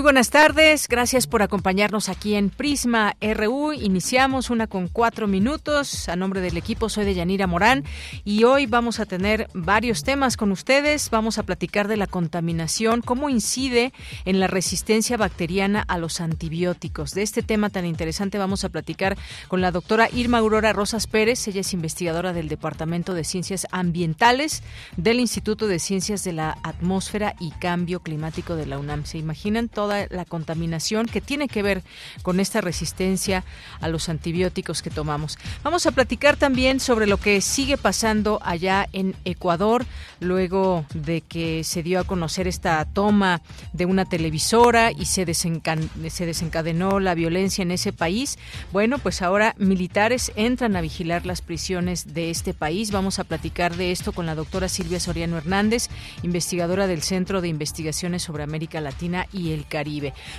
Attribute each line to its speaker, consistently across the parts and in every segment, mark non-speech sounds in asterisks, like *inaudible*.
Speaker 1: Muy buenas tardes, gracias por acompañarnos aquí en Prisma RU. Iniciamos una con cuatro minutos. A nombre del equipo soy de Yanira Morán y hoy vamos a tener varios temas con ustedes. Vamos a platicar de la contaminación, cómo incide en la resistencia bacteriana a los antibióticos. De este tema tan interesante vamos a platicar con la doctora Irma Aurora Rosas Pérez. Ella es investigadora del Departamento de Ciencias Ambientales del Instituto de Ciencias de la Atmósfera y Cambio Climático de la UNAM. ¿Se imaginan todo? La contaminación que tiene que ver con esta resistencia a los antibióticos que tomamos. Vamos a platicar también sobre lo que sigue pasando allá en Ecuador, luego de que se dio a conocer esta toma de una televisora y se, se desencadenó la violencia en ese país. Bueno, pues ahora militares entran a vigilar las prisiones de este país. Vamos a platicar de esto con la doctora Silvia Soriano Hernández, investigadora del Centro de Investigaciones sobre América Latina y el Caribe.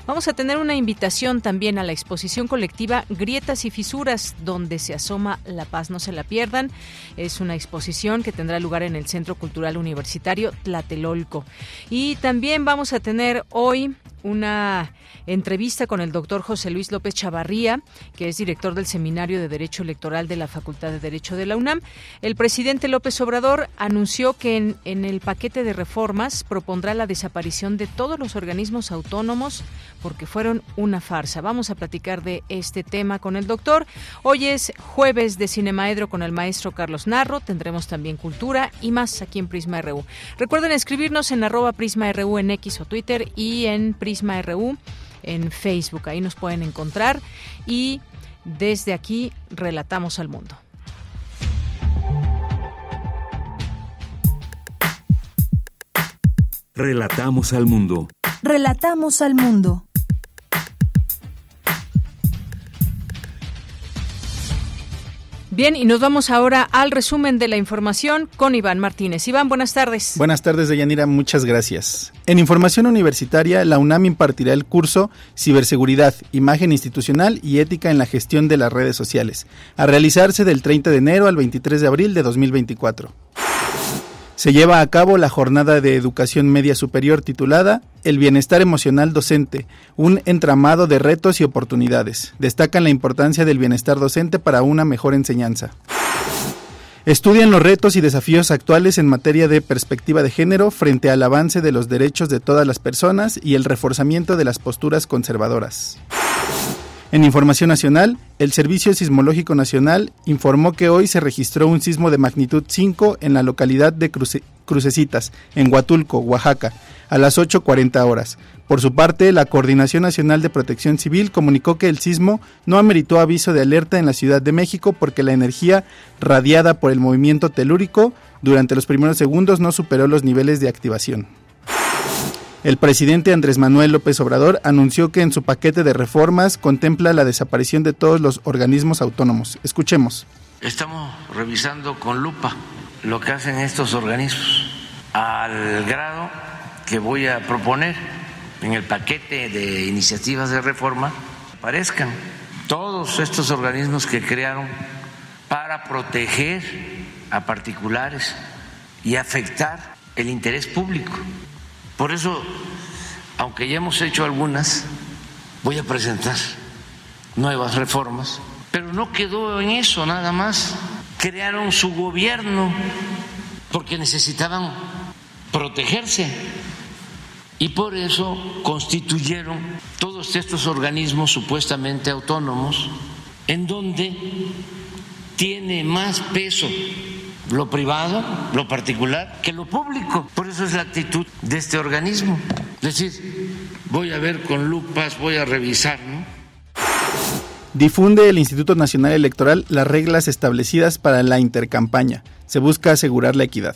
Speaker 1: Vamos a tener una invitación también a la exposición colectiva Grietas y Fisuras, donde se asoma la paz, no se la pierdan. Es una exposición que tendrá lugar en el Centro Cultural Universitario Tlatelolco. Y también vamos a tener hoy una entrevista con el doctor José Luis López Chavarría, que es director del Seminario de Derecho Electoral de la Facultad de Derecho de la UNAM. El presidente López Obrador anunció que en, en el paquete de reformas propondrá la desaparición de todos los organismos autónomos porque fueron una farsa. Vamos a platicar de este tema con el doctor. Hoy es jueves de Cinemaedro con el maestro Carlos Narro. Tendremos también cultura y más aquí en Prisma RU. Recuerden escribirnos en arroba Prisma RU en X o Twitter y en Prisma RU en Facebook. Ahí nos pueden encontrar y desde aquí relatamos al mundo.
Speaker 2: Relatamos al mundo.
Speaker 3: Relatamos al mundo.
Speaker 1: Bien, y nos vamos ahora al resumen de la información con Iván Martínez. Iván, buenas tardes.
Speaker 4: Buenas tardes, Deyanira, muchas gracias. En información universitaria, la UNAM impartirá el curso Ciberseguridad, Imagen Institucional y Ética en la Gestión de las Redes Sociales, a realizarse del 30 de enero al 23 de abril de 2024 se lleva a cabo la jornada de educación media superior titulada El bienestar emocional docente, un entramado de retos y oportunidades. Destacan la importancia del bienestar docente para una mejor enseñanza. Estudian los retos y desafíos actuales en materia de perspectiva de género frente al avance de los derechos de todas las personas y el reforzamiento de las posturas conservadoras. En Información Nacional, el Servicio Sismológico Nacional informó que hoy se registró un sismo de magnitud 5 en la localidad de Crucecitas, en Huatulco, Oaxaca, a las 8.40 horas. Por su parte, la Coordinación Nacional de Protección Civil comunicó que el sismo no ameritó aviso de alerta en la Ciudad de México porque la energía radiada por el movimiento telúrico durante los primeros segundos no superó los niveles de activación. El presidente Andrés Manuel López Obrador anunció que en su paquete de reformas contempla la desaparición de todos los organismos autónomos. Escuchemos.
Speaker 5: Estamos revisando con lupa lo que hacen estos organismos al grado que voy a proponer en el paquete de iniciativas de reforma aparezcan todos estos organismos que crearon para proteger a particulares y afectar el interés público. Por eso, aunque ya hemos hecho algunas, voy a presentar nuevas reformas, pero no quedó en eso nada más. Crearon su gobierno porque necesitaban protegerse y por eso constituyeron todos estos organismos supuestamente autónomos en donde tiene más peso lo privado, lo particular, que lo público. Por eso es la actitud de este organismo. Es decir, voy a ver con lupas, voy a revisar, ¿no?
Speaker 4: Difunde el Instituto Nacional Electoral las reglas establecidas para la intercampaña. Se busca asegurar la equidad.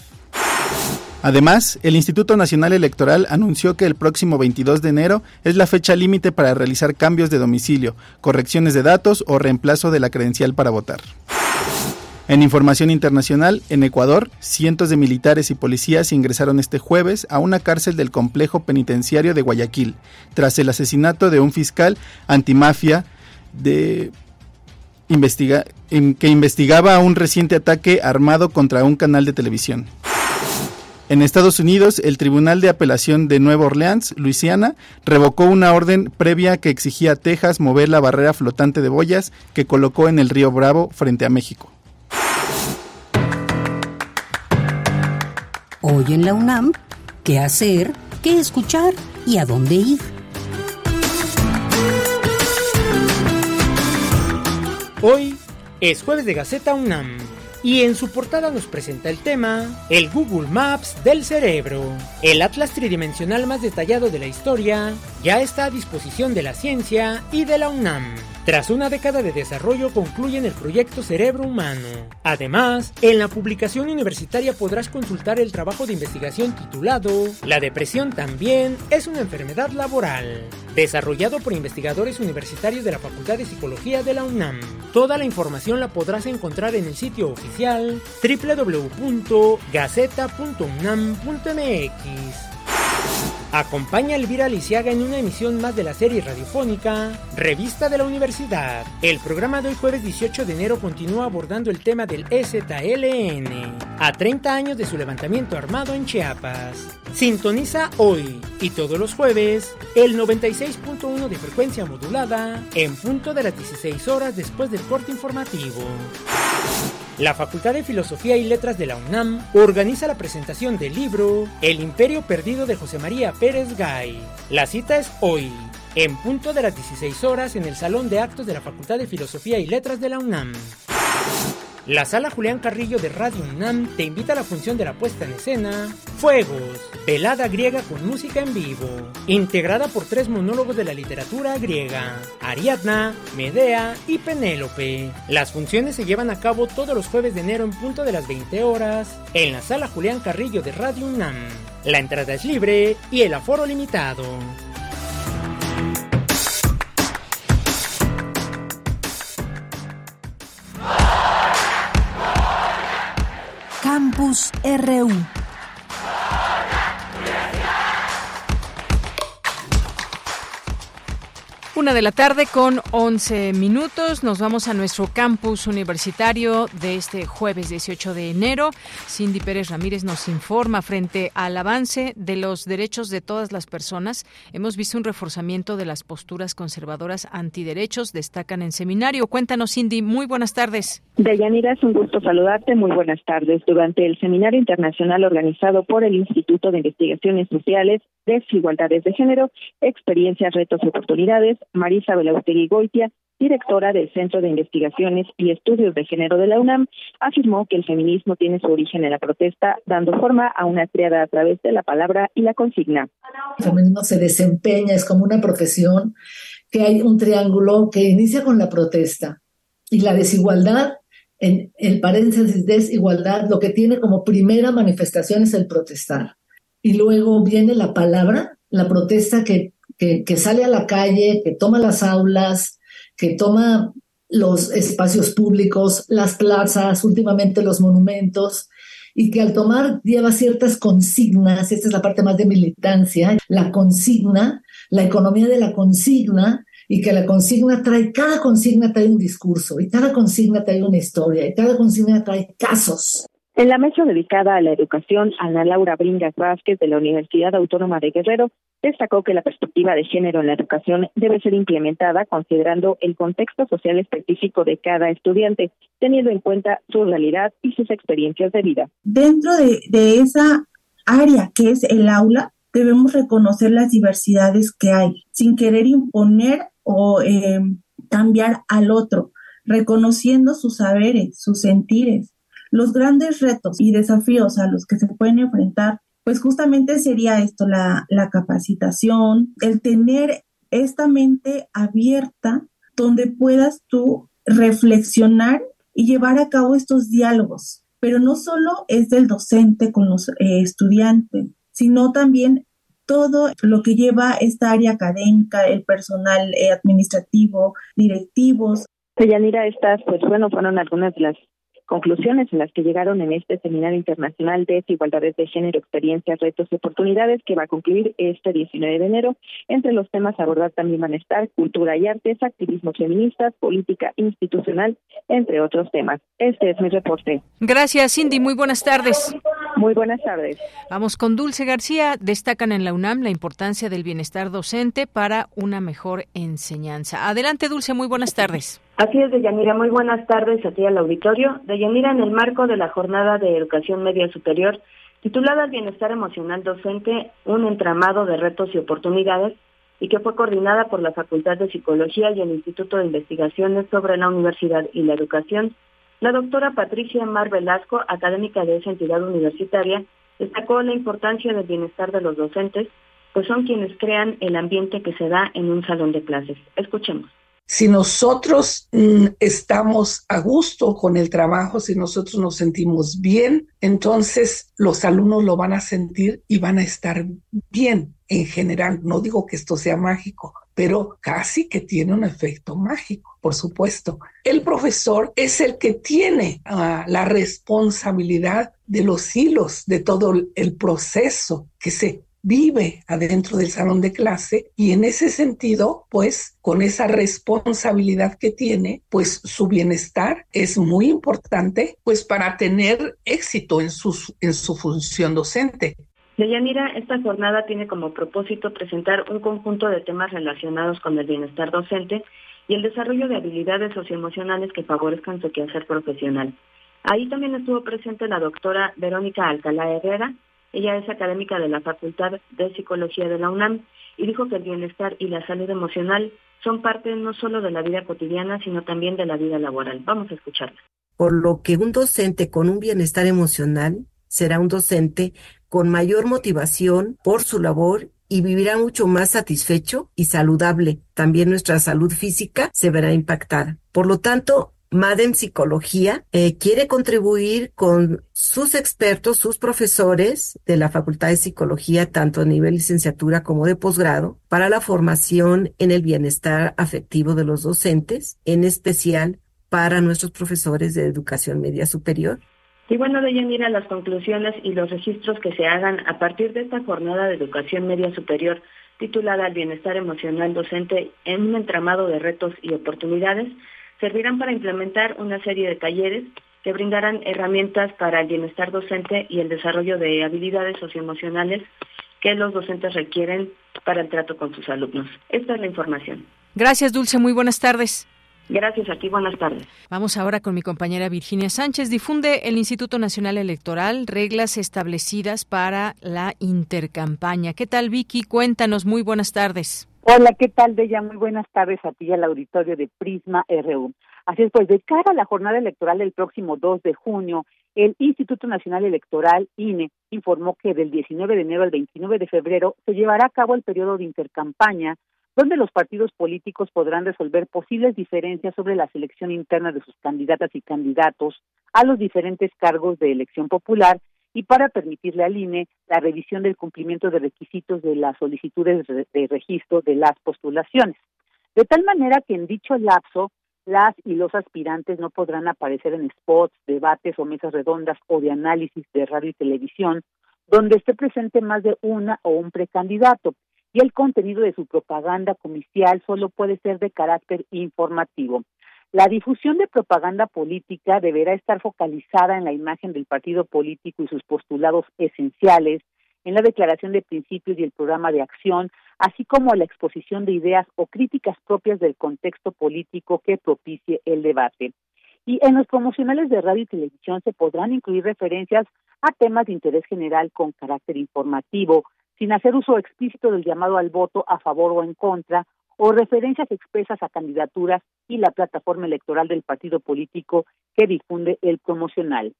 Speaker 4: Además, el Instituto Nacional Electoral anunció que el próximo 22 de enero es la fecha límite para realizar cambios de domicilio, correcciones de datos o reemplazo de la credencial para votar. En información internacional, en Ecuador, cientos de militares y policías ingresaron este jueves a una cárcel del complejo penitenciario de Guayaquil, tras el asesinato de un fiscal antimafia de que investigaba un reciente ataque armado contra un canal de televisión. En Estados Unidos, el Tribunal de Apelación de Nueva Orleans, Luisiana, revocó una orden previa que exigía a Texas mover la barrera flotante de boyas que colocó en el río Bravo frente a México.
Speaker 6: Hoy en la UNAM, ¿qué hacer? ¿Qué escuchar? ¿Y a dónde ir?
Speaker 7: Hoy es jueves de Gaceta UNAM y en su portada nos presenta el tema El Google Maps del cerebro. El atlas tridimensional más detallado de la historia ya está a disposición de la ciencia y de la UNAM. Tras una década de desarrollo concluyen el proyecto Cerebro Humano. Además, en la publicación universitaria podrás consultar el trabajo de investigación titulado La depresión también es una enfermedad laboral, desarrollado por investigadores universitarios de la Facultad de Psicología de la UNAM. Toda la información la podrás encontrar en el sitio oficial www.gaceta.unam.mx. Acompaña a Elvira Lisiaga en una emisión más de la serie radiofónica Revista de la Universidad. El programa de hoy jueves 18 de enero continúa abordando el tema del EZLN, a 30 años de su levantamiento armado en Chiapas. Sintoniza hoy y todos los jueves el 96.1 de frecuencia modulada en punto de las 16 horas después del corte informativo. La Facultad de Filosofía y Letras de la UNAM organiza la presentación del libro El Imperio Perdido de José María Pérez Gay. La cita es hoy, en punto de las 16 horas en el Salón de Actos de la Facultad de Filosofía y Letras de la UNAM. La sala Julián Carrillo de Radio UNAM te invita a la función de la puesta en escena Fuegos, velada griega con música en vivo, integrada por tres monólogos de la literatura griega, Ariadna, Medea y Penélope. Las funciones se llevan a cabo todos los jueves de enero en punto de las 20 horas en la sala Julián Carrillo de Radio UNAM. La entrada es libre y el aforo limitado.
Speaker 3: Campus RU.
Speaker 1: Una de la tarde con 11 minutos. Nos vamos a nuestro campus universitario de este jueves 18 de enero. Cindy Pérez Ramírez nos informa frente al avance de los derechos de todas las personas. Hemos visto un reforzamiento de las posturas conservadoras antiderechos, destacan en seminario. Cuéntanos, Cindy. Muy buenas tardes.
Speaker 8: Deyanira, es un gusto saludarte. Muy buenas tardes. Durante el seminario internacional organizado por el Instituto de Investigaciones Sociales, Desigualdades de Género, Experiencias, Retos y Oportunidades, Marisa Belaustegui Goitia, directora del Centro de Investigaciones y Estudios de Género de la UNAM, afirmó que el feminismo tiene su origen en la protesta, dando forma a una triada a través de la palabra y la consigna.
Speaker 9: El feminismo se desempeña, es como una profesión, que hay un triángulo que inicia con la protesta y la desigualdad, en el paréntesis desigualdad, lo que tiene como primera manifestación es el protestar. Y luego viene la palabra, la protesta que que, sale a la calle, que toma las aulas, que toma los espacios públicos, las plazas, últimamente los monumentos, y que al tomar lleva ciertas consignas, esta es la parte más de militancia, la consigna, la economía de la consigna, y que la consigna trae, cada consigna trae un discurso, y cada consigna trae una historia, y cada consigna trae casos.
Speaker 8: En la mesa dedicada a la educación, Ana Laura Bringas Vázquez de la Universidad Autónoma de Guerrero destacó que la perspectiva de género en la educación debe ser implementada considerando el contexto social específico de cada estudiante, teniendo en cuenta su realidad y sus experiencias de vida.
Speaker 10: Dentro de, esa área que es el aula, debemos reconocer las diversidades que hay, sin querer imponer o eh, cambiar al otro, reconociendo sus saberes, sus sentires, los grandes retos y desafíos a los que se pueden enfrentar, pues justamente sería esto, la, la capacitación, el tener esta mente abierta donde puedas tú reflexionar y llevar a cabo estos diálogos. Pero no solo es del docente con los eh, estudiantes, sino también todo lo que lleva esta área académica, el personal eh, administrativo, directivos.
Speaker 8: Yanira, estas, pues bueno, fueron algunas de las conclusiones en las que llegaron en este Seminario Internacional de Desigualdades de Género, Experiencias, Retos y Oportunidades que va a concluir este 19 de enero. Entre los temas a abordar también van a estar cultura y artes, activismo feministas, política institucional, entre otros temas. Este es mi reporte.
Speaker 1: Gracias, Cindy. Muy buenas tardes.
Speaker 8: Muy buenas tardes.
Speaker 1: Vamos con Dulce García. Destacan en la UNAM la importancia del bienestar docente para una mejor enseñanza. Adelante, Dulce. Muy buenas tardes.
Speaker 11: Así es, Deyanira. Muy buenas tardes aquí al auditorio. Deyanira, en el marco de la Jornada de Educación Media Superior, titulada Bienestar Emocional Docente, un entramado de retos y oportunidades, y que fue coordinada por la Facultad de Psicología y el Instituto de Investigaciones sobre la Universidad y la Educación, la doctora Patricia Mar Velasco, académica de esa entidad universitaria, destacó la importancia del bienestar de los docentes, pues son quienes crean el ambiente que se da en un salón de clases. Escuchemos.
Speaker 12: Si nosotros mm, estamos a gusto con el trabajo, si nosotros nos sentimos bien, entonces los alumnos lo van a sentir y van a estar bien en general. No digo que esto sea mágico, pero casi que tiene un efecto mágico, por supuesto. El profesor es el que tiene ah, la responsabilidad de los hilos de todo el proceso que se vive adentro del salón de clase y en ese sentido, pues con esa responsabilidad que tiene, pues su bienestar es muy importante, pues para tener éxito en su, en su función docente.
Speaker 11: Deyanira, esta jornada tiene como propósito presentar un conjunto de temas relacionados con el bienestar docente y el desarrollo de habilidades socioemocionales que favorezcan su quehacer profesional. Ahí también estuvo presente la doctora Verónica Alcalá Herrera, ella es académica de la Facultad de Psicología de la UNAM y dijo que el bienestar y la salud emocional son parte no solo de la vida cotidiana, sino también de la vida laboral. Vamos a escucharla.
Speaker 13: Por lo que un docente con un bienestar emocional será un docente con mayor motivación por su labor y vivirá mucho más satisfecho y saludable. También nuestra salud física se verá impactada. Por lo tanto, MADEM Psicología eh, quiere contribuir con sus expertos, sus profesores de la Facultad de Psicología, tanto a nivel licenciatura como de posgrado, para la formación en el bienestar afectivo de los docentes, en especial para nuestros profesores de educación media superior.
Speaker 11: Y bueno, de mira las conclusiones y los registros que se hagan a partir de esta jornada de educación media superior titulada El bienestar emocional docente en un entramado de retos y oportunidades servirán para implementar una serie de talleres que brindarán herramientas para el bienestar docente y el desarrollo de habilidades socioemocionales que los docentes requieren para el trato con sus alumnos. Esta es la información.
Speaker 1: Gracias, Dulce. Muy buenas tardes.
Speaker 11: Gracias a ti, buenas tardes.
Speaker 1: Vamos ahora con mi compañera Virginia Sánchez. Difunde el Instituto Nacional Electoral reglas establecidas para la intercampaña. ¿Qué tal, Vicky? Cuéntanos, muy buenas tardes.
Speaker 14: Hola, ¿qué tal, Bella? Muy buenas tardes a ti al auditorio de Prisma RU. Así es, pues de cara a la jornada electoral del próximo 2 de junio, el Instituto Nacional Electoral, INE, informó que del 19 de enero al 29 de febrero se llevará a cabo el periodo de intercampaña, donde los partidos políticos podrán resolver posibles diferencias sobre la selección interna de sus candidatas y candidatos a los diferentes cargos de elección popular y para permitirle al INE la revisión del cumplimiento de requisitos de las solicitudes de registro de las postulaciones. De tal manera que en dicho lapso, las y los aspirantes no podrán aparecer en spots, debates o mesas redondas o de análisis de radio y televisión donde esté presente más de una o un precandidato y el contenido de su propaganda comercial solo puede ser de carácter informativo. La difusión de propaganda política deberá estar focalizada en la imagen del partido político y sus postulados esenciales, en la declaración de principios y el programa de acción, así como la exposición de ideas o críticas propias del contexto político que propicie el debate. Y en los promocionales de radio y televisión se podrán incluir referencias a temas de interés general con carácter informativo, sin hacer uso explícito del llamado al voto a favor o en contra, o referencias expresas a candidaturas y la plataforma electoral del partido político que difunde el promocional.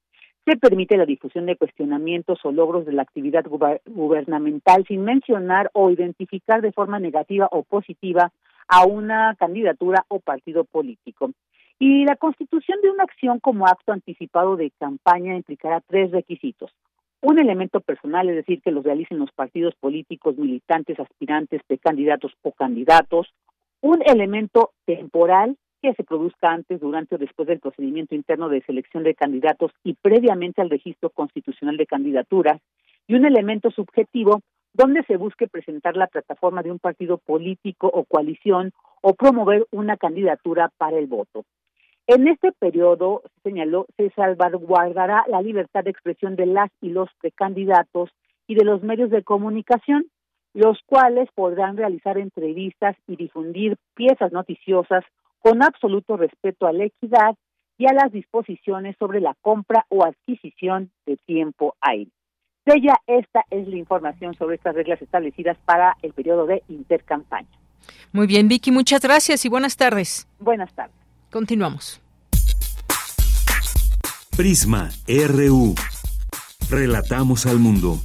Speaker 14: se permite la difusión de cuestionamientos o logros de la actividad gubernamental sin mencionar o identificar de forma negativa o positiva a una candidatura o partido político. Y la constitución de una acción como acto anticipado de campaña implicará tres requisitos. Un elemento personal, es decir, que los realicen los partidos políticos, militantes, aspirantes, precandidatos o candidatos. Un elemento temporal, que se produzca antes, durante o después del procedimiento interno de selección de candidatos y previamente al registro constitucional de candidaturas. Y un elemento subjetivo, donde se busque presentar la plataforma de un partido político o coalición o promover una candidatura para el voto. En este periodo, se señaló, se salvaguardará la libertad de expresión de las y los precandidatos y de los medios de comunicación, los cuales podrán realizar entrevistas y difundir piezas noticiosas con absoluto respeto a la equidad y a las disposiciones sobre la compra o adquisición de tiempo aire. De ella, esta es la información sobre estas reglas establecidas para el periodo de intercampaña.
Speaker 1: Muy bien, Vicky, muchas gracias y buenas tardes.
Speaker 14: Buenas tardes.
Speaker 1: Continuamos.
Speaker 2: Prisma RU. Relatamos al mundo.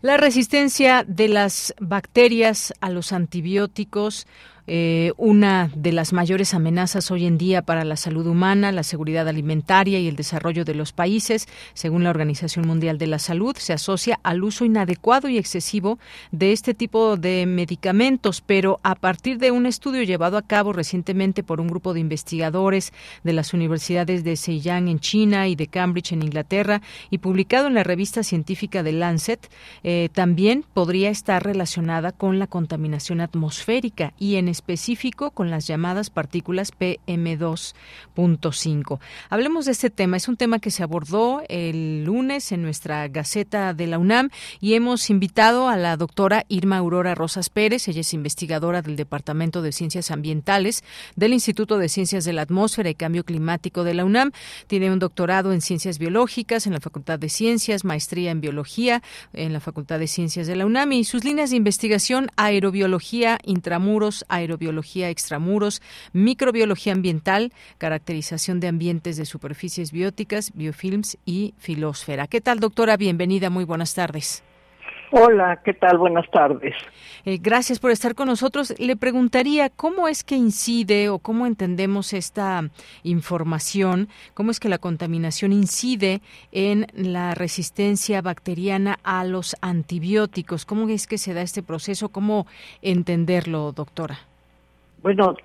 Speaker 1: La resistencia de las bacterias a los antibióticos eh, una de las mayores amenazas hoy en día para la salud humana, la seguridad alimentaria y el desarrollo de los países, según la Organización Mundial de la Salud, se asocia al uso inadecuado y excesivo de este tipo de medicamentos, pero a partir de un estudio llevado a cabo recientemente por un grupo de investigadores de las universidades de Zhejiang en China y de Cambridge en Inglaterra y publicado en la revista científica de Lancet, eh, también podría estar relacionada con la contaminación atmosférica y en específico con las llamadas partículas PM2.5. Hablemos de este tema. Es un tema que se abordó el lunes en nuestra Gaceta de la UNAM y hemos invitado a la doctora Irma Aurora Rosas Pérez. Ella es investigadora del Departamento de Ciencias Ambientales del Instituto de Ciencias de la Atmósfera y Cambio Climático de la UNAM. Tiene un doctorado en Ciencias Biológicas en la Facultad de Ciencias, maestría en Biología en la Facultad de Ciencias de la UNAM y sus líneas de investigación aerobiología, intramuros, aerobiología extramuros, microbiología ambiental, caracterización de ambientes de superficies bióticas, biofilms y filosfera. ¿Qué tal, doctora? Bienvenida, muy buenas tardes.
Speaker 15: Hola, ¿qué tal? Buenas tardes.
Speaker 1: Eh, gracias por estar con nosotros. Le preguntaría cómo es que incide o cómo entendemos esta información, cómo es que la contaminación incide en la resistencia bacteriana a los antibióticos. ¿Cómo es que se da este proceso? ¿Cómo entenderlo, doctora?
Speaker 15: Bueno,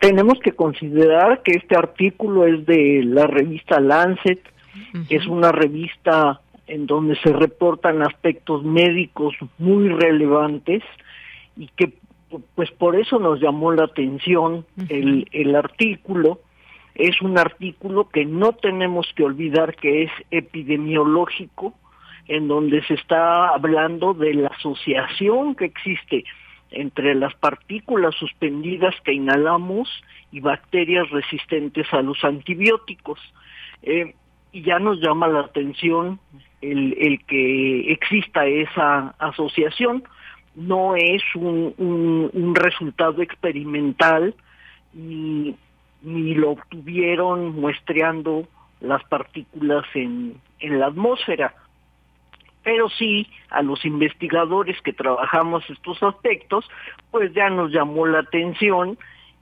Speaker 15: tenemos que considerar que este artículo es de la revista Lancet, que es una revista en donde se reportan aspectos médicos muy relevantes y que pues por eso nos llamó la atención el, el artículo. Es un artículo que no tenemos que olvidar que es epidemiológico, en donde se está hablando de la asociación que existe entre las partículas suspendidas que inhalamos y bacterias resistentes a los antibióticos. Eh, y ya nos llama la atención el, que exista esa asociación. No es un, resultado experimental ni lo obtuvieron muestreando las partículas en la atmósfera pero sí a los investigadores que trabajamos estos aspectos, pues ya nos llamó la atención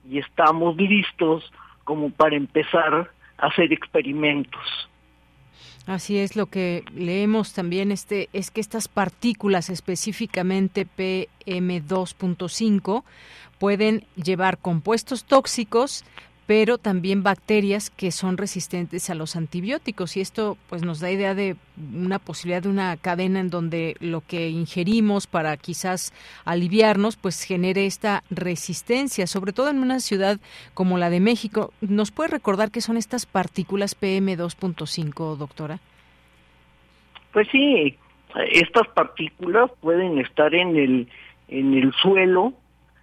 Speaker 15: y estamos listos como para empezar a hacer experimentos.
Speaker 1: Así es, lo que leemos también este es que estas partículas, específicamente PM2.5, pueden llevar compuestos tóxicos pero también bacterias que son resistentes a los antibióticos y esto pues nos da idea de una posibilidad de una cadena en donde lo que ingerimos para quizás aliviarnos pues genere esta resistencia, sobre todo en una ciudad como la de México. ¿Nos puede recordar qué son estas partículas PM2.5, doctora?
Speaker 15: Pues sí, estas partículas pueden estar en el en el suelo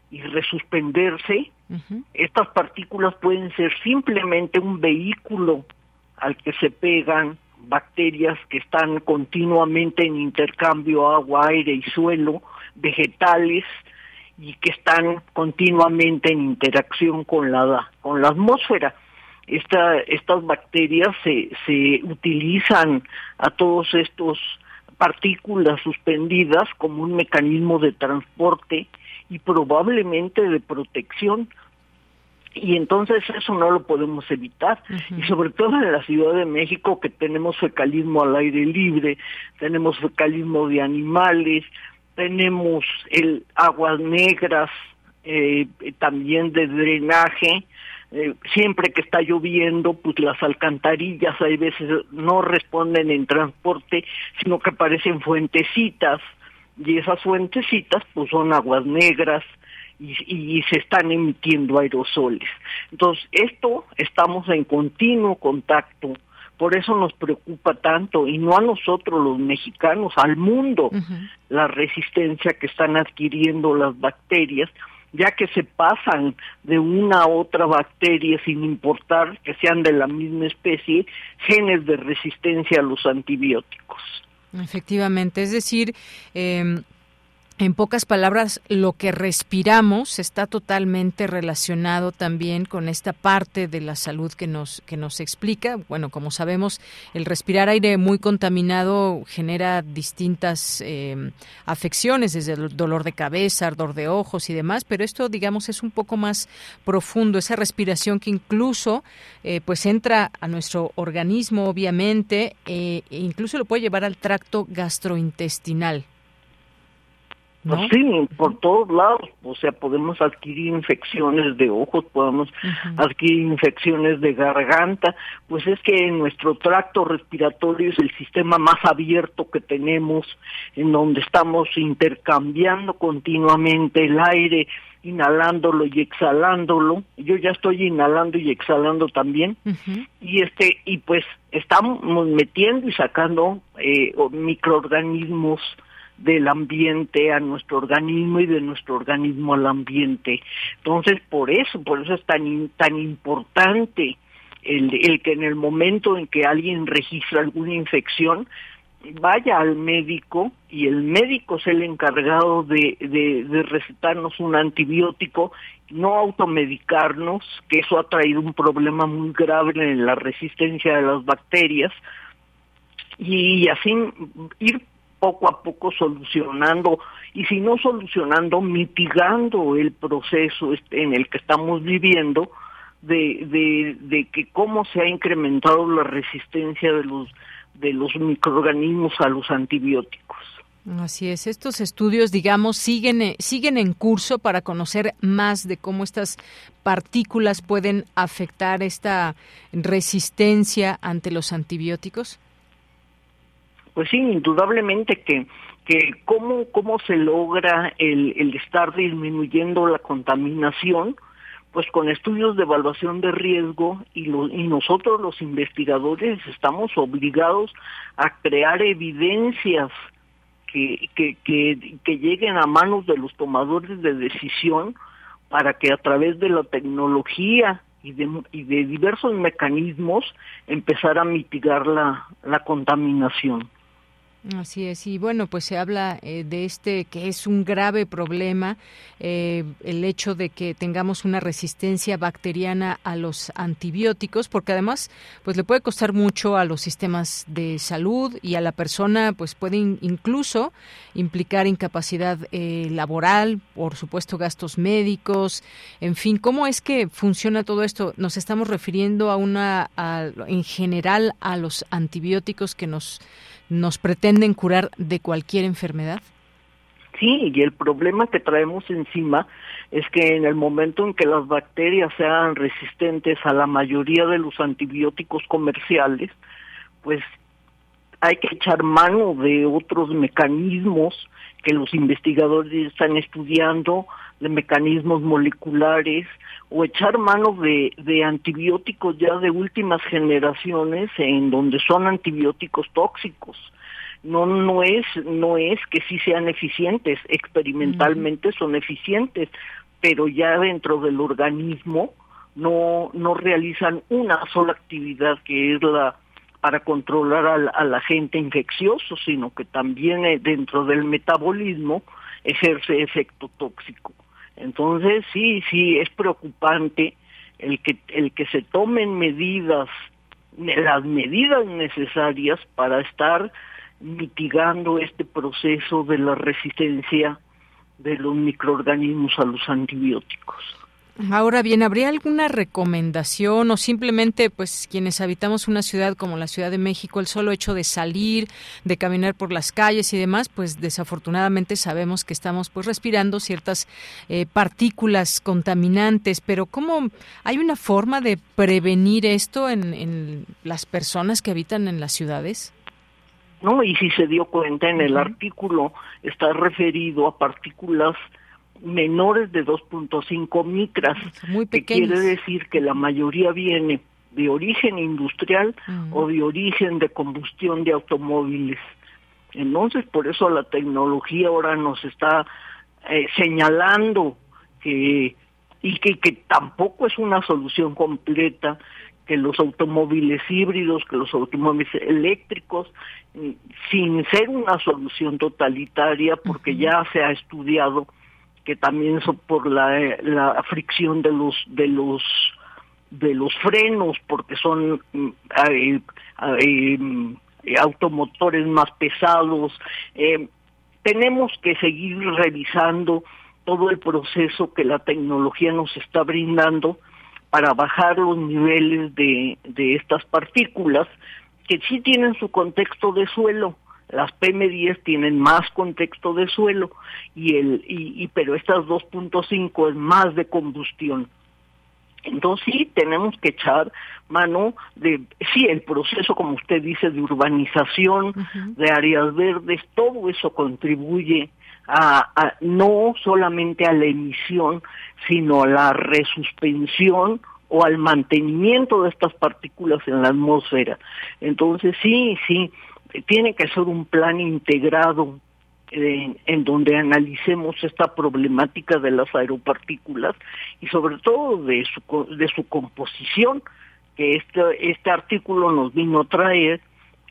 Speaker 15: y resuspenderse estas partículas pueden ser simplemente un vehículo al que se pegan bacterias que están continuamente en intercambio agua, aire y suelo, vegetales y que están continuamente en interacción con la con la atmósfera. esta, estas bacterias se, se utilizan a todos estos partículas suspendidas como un mecanismo de transporte y probablemente de protección. Y entonces eso no lo podemos evitar. Y sobre todo en la Ciudad de México que tenemos fecalismo al aire libre, tenemos fecalismo de animales, tenemos el aguas negras eh, también de drenaje, eh, siempre que está lloviendo, pues las alcantarillas hay veces no responden en transporte, sino que parecen fuentecitas, y esas fuentecitas pues son aguas negras y, y se están emitiendo aerosoles. Entonces, esto estamos en continuo contacto por eso nos preocupa tanto, y no a nosotros los mexicanos, al mundo, la resistencia que están adquiriendo las bacterias, ya que se pasan de una a otra bacteria sin importar que sean de la misma especie, genes de resistencia a los antibióticos.
Speaker 1: Efectivamente, es decir, eh, en pocas palabras, lo que respiramos está totalmente relacionado también con esta parte de la salud que nos que nos explica. Bueno, como sabemos, el respirar aire muy contaminado genera distintas eh, afecciones, desde el dolor de cabeza, ardor de ojos y demás. Pero esto, digamos, es un poco más profundo. Esa respiración que incluso, eh, pues, entra a nuestro organismo, obviamente, eh, e incluso lo puede llevar al tracto gastrointestinal.
Speaker 15: Pues sí, por todos lados, o sea, podemos adquirir infecciones de ojos, podemos adquirir infecciones de garganta, pues es que nuestro tracto respiratorio es el sistema más abierto que tenemos, en donde estamos intercambiando continuamente el aire, inhalándolo y exhalándolo. Yo ya estoy inhalando y exhalando también. Y este y pues estamos metiendo y sacando eh, microorganismos del ambiente a nuestro organismo y de nuestro organismo al ambiente. Entonces, por eso, por eso es tan, tan importante el, el que en el momento en que alguien registra alguna infección, vaya al médico y el médico es el encargado de, de, de, recetarnos un antibiótico, no automedicarnos, que eso ha traído un problema muy grave en la resistencia de las bacterias, y así ir poco a poco solucionando y si no solucionando, mitigando el proceso este en el que estamos viviendo de, de, de que cómo se ha incrementado la resistencia de los de los microorganismos a los antibióticos.
Speaker 1: Así es, estos estudios, digamos, siguen, eh, siguen en curso para conocer más de cómo estas partículas pueden afectar esta resistencia ante los antibióticos.
Speaker 15: Pues sí, indudablemente que que cómo cómo se logra el, estar disminuyendo la contaminación pues con estudios de evaluación de riesgo y, lo, y nosotros los investigadores estamos obligados a crear evidencias que, que, que, que lleguen a manos de los tomadores de decisión para que a través de la tecnología y de, y de diversos mecanismos empezar a mitigar la, la contaminación.
Speaker 1: Así es, y bueno, pues se habla eh, de este que es un grave problema, eh, el hecho de que tengamos una resistencia bacteriana a los antibióticos, porque además, pues le puede costar mucho a los sistemas de salud y a la persona, pues puede incluso implicar incapacidad eh, laboral, por supuesto gastos médicos, en fin, ¿cómo es que funciona todo esto? Nos estamos refiriendo a una, en general, a los antibióticos que nos nos pretenden curar de cualquier enfermedad?
Speaker 15: Sí, y el problema que traemos encima es que en el momento en que las bacterias sean resistentes a la mayoría de los antibióticos comerciales, pues hay que echar mano de otros mecanismos que los investigadores están estudiando, de mecanismos moleculares, o echar mano de, de antibióticos ya de últimas generaciones en donde son antibióticos tóxicos. No no es no es que sí sean eficientes experimentalmente son eficientes pero ya dentro del organismo no no realizan una sola actividad que es la para controlar al, al agente infeccioso sino que también eh, dentro del metabolismo ejerce efecto tóxico entonces sí, sí, es preocupante el que el que se tomen medidas las medidas necesarias para estar mitigando este proceso de la resistencia de los microorganismos a los antibióticos.
Speaker 1: Ahora bien, ¿habría alguna recomendación o simplemente pues quienes habitamos una ciudad como la Ciudad de México, el solo hecho de salir, de caminar por las calles y demás, pues desafortunadamente sabemos que estamos pues respirando ciertas eh, partículas contaminantes, pero ¿cómo hay una forma de prevenir esto en, en las personas que habitan en las ciudades?
Speaker 15: No, y si se dio cuenta en el artículo está referido a partículas menores de 2.5 micras,
Speaker 1: Muy
Speaker 15: que quiere decir que la mayoría viene de origen industrial o de origen de combustión de automóviles. Entonces, por eso la tecnología ahora nos está eh, señalando que y que, que tampoco es una solución completa que los automóviles híbridos, que los automóviles eléctricos, mm, sin ser una solución totalitaria, porque ya se ha estudiado que también son por la, fricción de los de los de los frenos porque son mm, eh, automotores más pesados. Eh, tenemos que seguir revisando todo el proceso que la tecnología nos está brindando para bajar los niveles de, de estas partículas que sí tienen su contexto de suelo las PM10 tienen más contexto de suelo y el y, pero estas 2.5 es más de combustión. Entonces sí tenemos que echar mano de sí el proceso como usted dice de urbanización, de áreas verdes, todo eso contribuye a, a, no solamente a la emisión, sino a la resuspensión o al mantenimiento de estas partículas en la atmósfera. Entonces sí, sí, tiene que ser un plan integrado en, donde analicemos esta problemática de las aeropartículas y sobre todo de su, de su composición, que este, este artículo nos vino a traer,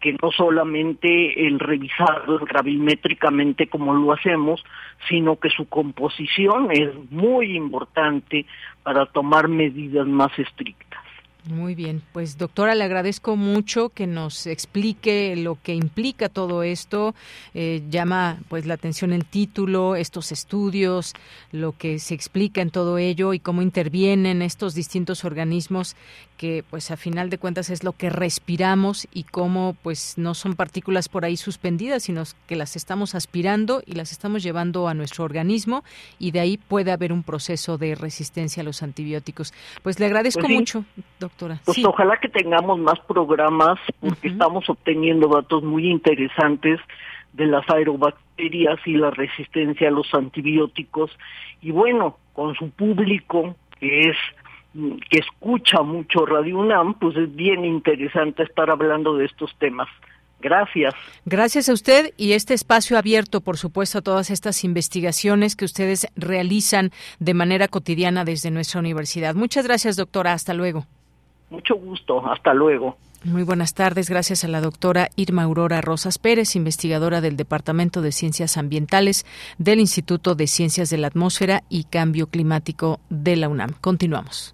Speaker 15: que no solamente el revisarlo gravimétricamente como lo hacemos, sino que su composición es muy importante para tomar medidas más estrictas.
Speaker 1: Muy bien, pues doctora, le agradezco mucho que nos explique lo que implica todo esto. Eh, llama pues la atención el título, estos estudios, lo que se explica en todo ello y cómo intervienen estos distintos organismos que pues a final de cuentas es lo que respiramos y cómo pues no son partículas por ahí suspendidas, sino que las estamos aspirando y las estamos llevando a nuestro organismo y de ahí puede haber un proceso de resistencia a los antibióticos. Pues le agradezco
Speaker 15: Pues sí.
Speaker 1: mucho, doctora.
Speaker 15: Pues
Speaker 1: Sí.
Speaker 15: ojalá que tengamos más programas porque estamos obteniendo datos muy interesantes de las aerobacterias y la resistencia a los antibióticos y bueno, con su público que es que escucha mucho Radio UNAM, pues es bien interesante estar hablando de estos temas. Gracias.
Speaker 1: Gracias a usted y este espacio abierto, por supuesto, a todas estas investigaciones que ustedes realizan de manera cotidiana desde nuestra universidad. Muchas gracias, doctora. Hasta luego.
Speaker 15: Mucho gusto. Hasta luego.
Speaker 1: Muy buenas tardes. Gracias a la doctora Irma Aurora Rosas Pérez, investigadora del Departamento de Ciencias Ambientales del Instituto de Ciencias de la Atmósfera y Cambio Climático de la UNAM. Continuamos.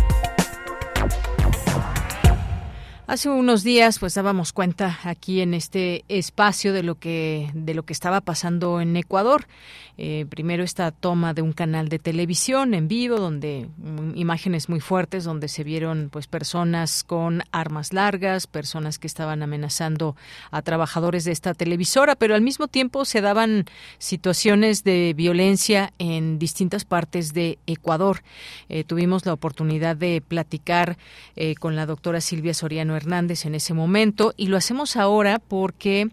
Speaker 1: Hace unos días, pues dábamos cuenta aquí en este espacio de lo que de lo que estaba pasando en Ecuador. Eh, primero esta toma de un canal de televisión en vivo, donde mm, imágenes muy fuertes, donde se vieron pues personas con armas largas, personas que estaban amenazando a trabajadores de esta televisora, pero al mismo tiempo se daban situaciones de violencia en distintas partes de Ecuador. Eh, tuvimos la oportunidad de platicar eh, con la doctora Silvia Soriano Hernández en ese momento y lo hacemos ahora porque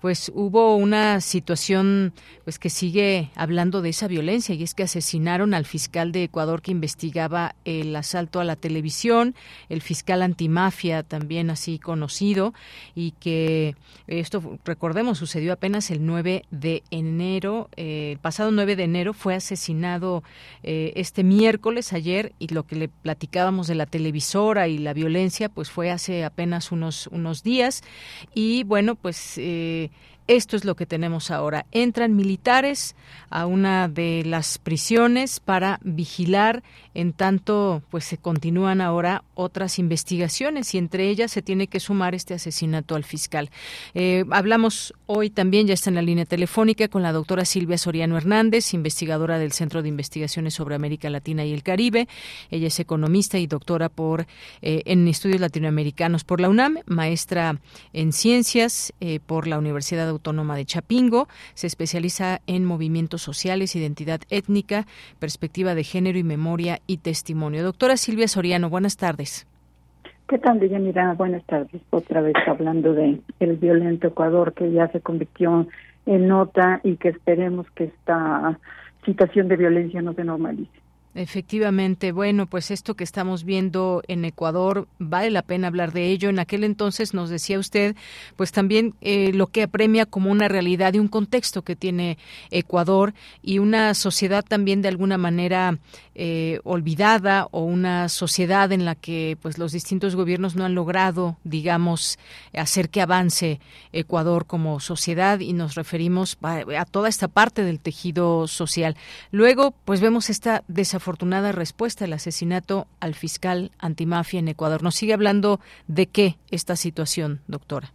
Speaker 1: pues hubo una situación pues que sigue hablando de esa violencia y es que asesinaron al fiscal de Ecuador que investigaba el asalto a la televisión, el fiscal antimafia también así conocido y que esto recordemos sucedió apenas el 9 de enero, eh, el pasado 9 de enero fue asesinado eh, este miércoles ayer y lo que le platicábamos de la televisora y la violencia pues fue hace apenas unos, unos días. Y bueno, pues eh, esto es lo que tenemos ahora. Entran militares a una de las prisiones para vigilar en tanto pues se continúan ahora otras investigaciones y entre ellas se tiene que sumar este asesinato al fiscal. Eh, hablamos hoy también, ya está en la línea telefónica, con la doctora Silvia Soriano Hernández, investigadora del Centro de Investigaciones sobre América Latina y el Caribe. Ella es economista y doctora por eh, en estudios latinoamericanos por la UNAM, maestra en ciencias eh, por la Universidad Autónoma de Chapingo, se especializa en movimientos sociales, identidad étnica, perspectiva de género y memoria y testimonio. Doctora Silvia Soriano, buenas tardes.
Speaker 16: ¿Qué tal, Deyanira? Buenas tardes. Otra vez hablando de el violento Ecuador que ya se convirtió en nota y que esperemos que esta situación de violencia no se normalice.
Speaker 1: Efectivamente, bueno, pues esto que estamos viendo en Ecuador, vale la pena hablar de ello. En aquel entonces nos decía usted, pues también eh, lo que apremia como una realidad y un contexto que tiene Ecuador y una sociedad también de alguna manera eh, olvidada o una sociedad en la que pues los distintos gobiernos no han logrado, digamos, hacer que avance Ecuador como sociedad y nos referimos a, toda esta parte del tejido social. Luego, pues vemos esta desafortunada afortunada respuesta al asesinato al fiscal antimafia en Ecuador. ¿Nos sigue hablando de qué esta situación, doctora?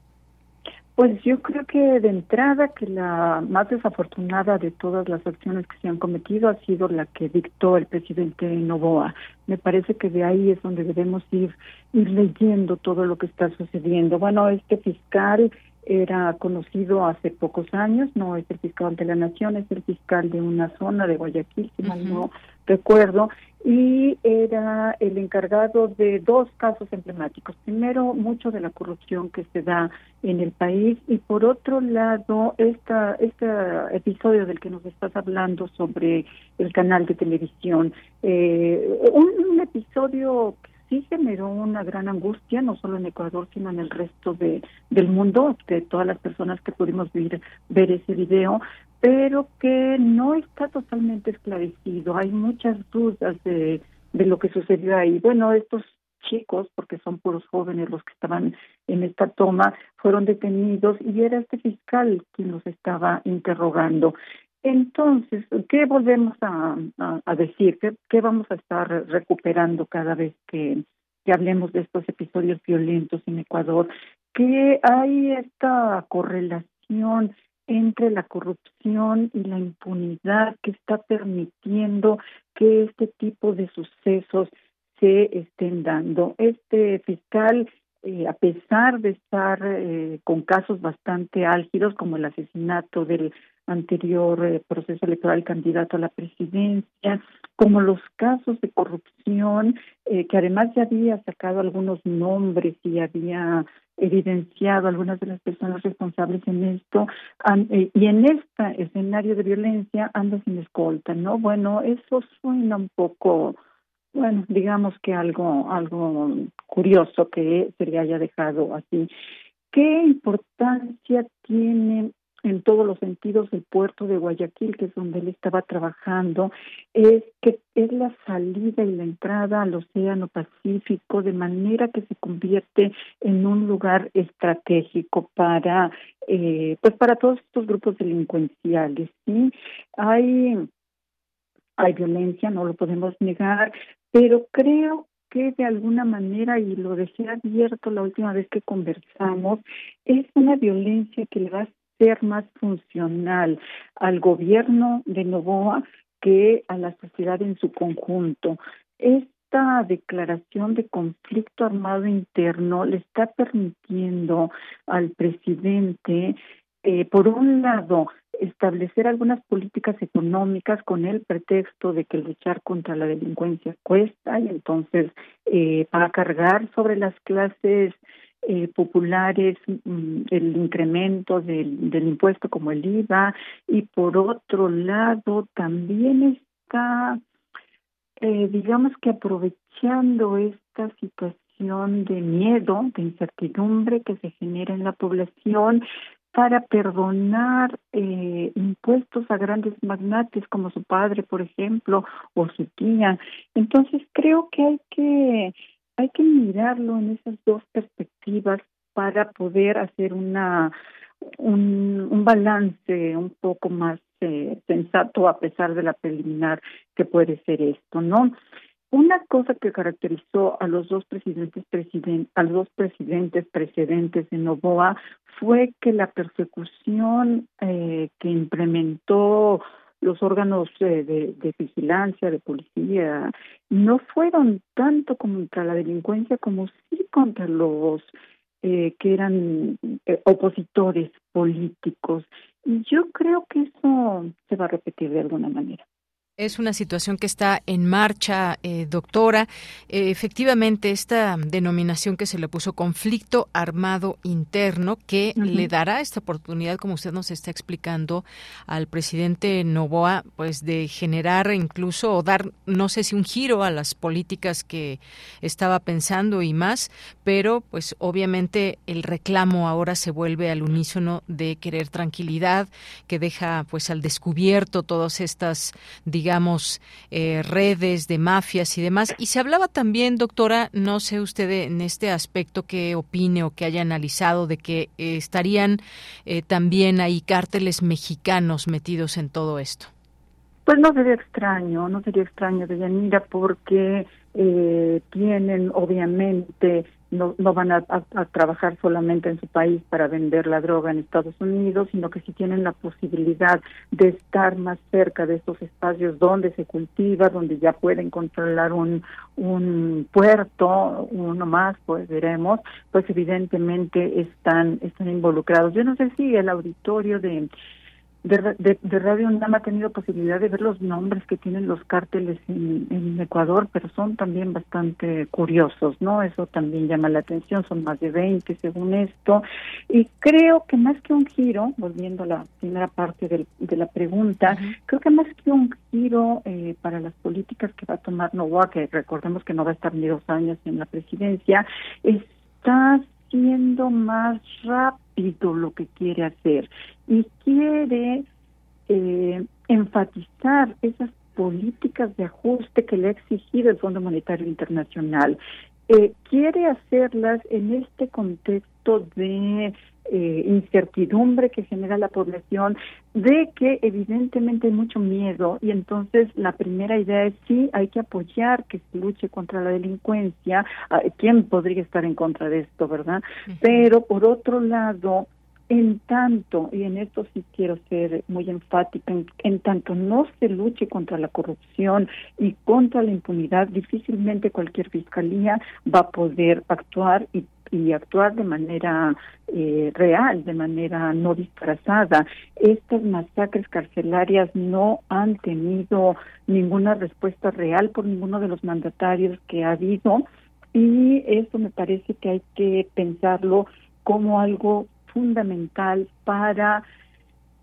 Speaker 16: Pues yo creo que de entrada que la más desafortunada de todas las acciones que se han cometido ha sido la que dictó el presidente Novoa. Me parece que de ahí es donde debemos ir leyendo todo lo que está sucediendo. Bueno, este fiscal era conocido hace pocos años, no es el fiscal de la nación, es el fiscal de una zona de Guayaquil, si mal no recuerdo, y era el encargado de dos casos emblemáticos. Primero, mucho de la corrupción que se da en el país y por otro lado, esta, este episodio del que nos estás hablando sobre el canal de televisión, eh, un, un episodio que sí generó una gran angustia, no solo en Ecuador, sino en el resto de, del mundo, de todas las personas que pudimos ver, ver ese video, pero que no está totalmente esclarecido. Hay muchas dudas de, de lo que sucedió ahí. Bueno, estos chicos, porque son puros jóvenes los que estaban en esta toma, fueron detenidos y era este fiscal quien los estaba interrogando. Entonces, ¿qué volvemos a, decir? ¿Qué, ¿Qué, vamos a estar recuperando cada vez que, que hablemos de estos episodios violentos en Ecuador? Que hay esta correlación entre la corrupción y la impunidad que está permitiendo que este tipo de sucesos se estén dando. Este fiscal, eh, a pesar de estar eh, con casos bastante álgidos, como el asesinato del anterior eh, proceso electoral candidato a la presidencia, como los casos de corrupción, que además ya había sacado algunos nombres y había evidenciado algunas de las personas responsables en esto eh, y en este escenario de violencia anda sin escolta, ¿no? Bueno, eso suena un poco, bueno, digamos que algo, algo curioso que se le haya dejado así. ¿Qué importancia tiene en todos los sentidos el puerto de Guayaquil, que es donde él estaba trabajando, es que es la salida y la entrada al Océano Pacífico, de manera que se convierte en un lugar estratégico para, eh, pues para todos estos grupos delincuenciales. Sí, hay hay violencia, no lo podemos negar, pero creo que de alguna manera, y lo dejé abierto la última vez que conversamos, es una violencia que le va ser más funcional al gobierno de Novoa que a la sociedad en su conjunto. Esta declaración de conflicto armado interno le está permitiendo al presidente, eh, por un lado, establecer algunas políticas económicas con el pretexto de que luchar contra la delincuencia cuesta y entonces eh, para cargar sobre las clases eh, populares mm, el incremento del, del impuesto como el IVA y por otro lado también está eh, digamos que aprovechando esta situación de miedo, de incertidumbre que se genera en la población para perdonar eh, impuestos a grandes magnates como su padre, por ejemplo, o su tía. Entonces creo que hay que hay que mirarlo en esas dos perspectivas para poder hacer una un, balance un poco más eh, sensato a pesar de la preliminar que puede ser esto, ¿no? Una cosa que caracterizó a los dos presidentes presiden a los dos presidentes precedentes de Novoa fue que la persecución eh, que implementó los órganos eh, de, de, vigilancia, de policía, no fueron tanto contra la delincuencia como sí contra los eh, que eran eh, opositores políticos. Y yo creo que eso se va a repetir de alguna manera.
Speaker 1: Es una situación que está en marcha, eh, doctora. Eh, efectivamente, esta denominación que se le puso conflicto armado interno, que le dará esta oportunidad, como usted nos está explicando, al presidente Novoa, pues de generar incluso o dar, no sé si un giro a las políticas que estaba pensando y más, pero pues obviamente el reclamo ahora se vuelve al unísono de querer tranquilidad, que deja pues al descubierto todas estas, digamos, digamos, eh, redes de mafias y demás. Y se hablaba también, doctora, no sé usted en este aspecto qué opine o que haya analizado de que eh, estarían eh, también ahí cárteles mexicanos metidos en todo esto.
Speaker 16: Pues no sería extraño, no sería extraño, Deyanira, porque tienen obviamente no, no van a, trabajar solamente en su país para vender la droga en Estados Unidos, sino que si tienen la posibilidad de estar más cerca de estos espacios donde se cultiva, donde ya pueden controlar un, un puerto, uno más, pues veremos, pues evidentemente están, están involucrados. Yo no sé si el auditorio de de, de, Radio UNAM ha tenido posibilidad de ver los nombres que tienen los cárteles en, Ecuador, pero son también bastante curiosos, ¿no? Eso también llama la atención, son más de 20 según esto. Y creo que más que un giro, volviendo a la primera parte de la pregunta, creo que más que un giro eh, para las políticas que va a tomar Novoa, que recordemos que no va a estar ni dos años en la presidencia, está siendo más rápido lo que quiere hacer y quiere eh, enfatizar esas políticas de ajuste que le ha exigido el Fondo Monetario Internacional. Eh, quiere hacerlas en este contexto de eh, incertidumbre que genera la población, de que evidentemente hay mucho miedo y entonces la primera idea es sí, hay que apoyar que se luche contra la delincuencia. Ah, ¿Quién podría estar en contra de esto, verdad? Pero por otro lado, en tanto, y en esto sí quiero ser muy enfática, en, tanto no se luche contra la corrupción y contra la impunidad, difícilmente cualquier fiscalía va a poder actuar y, y actuar de manera eh, real, de manera no disfrazada. Estas masacres carcelarias no han tenido ninguna respuesta real por ninguno de los mandatarios que ha habido y eso me parece que hay que pensarlo como algo fundamental para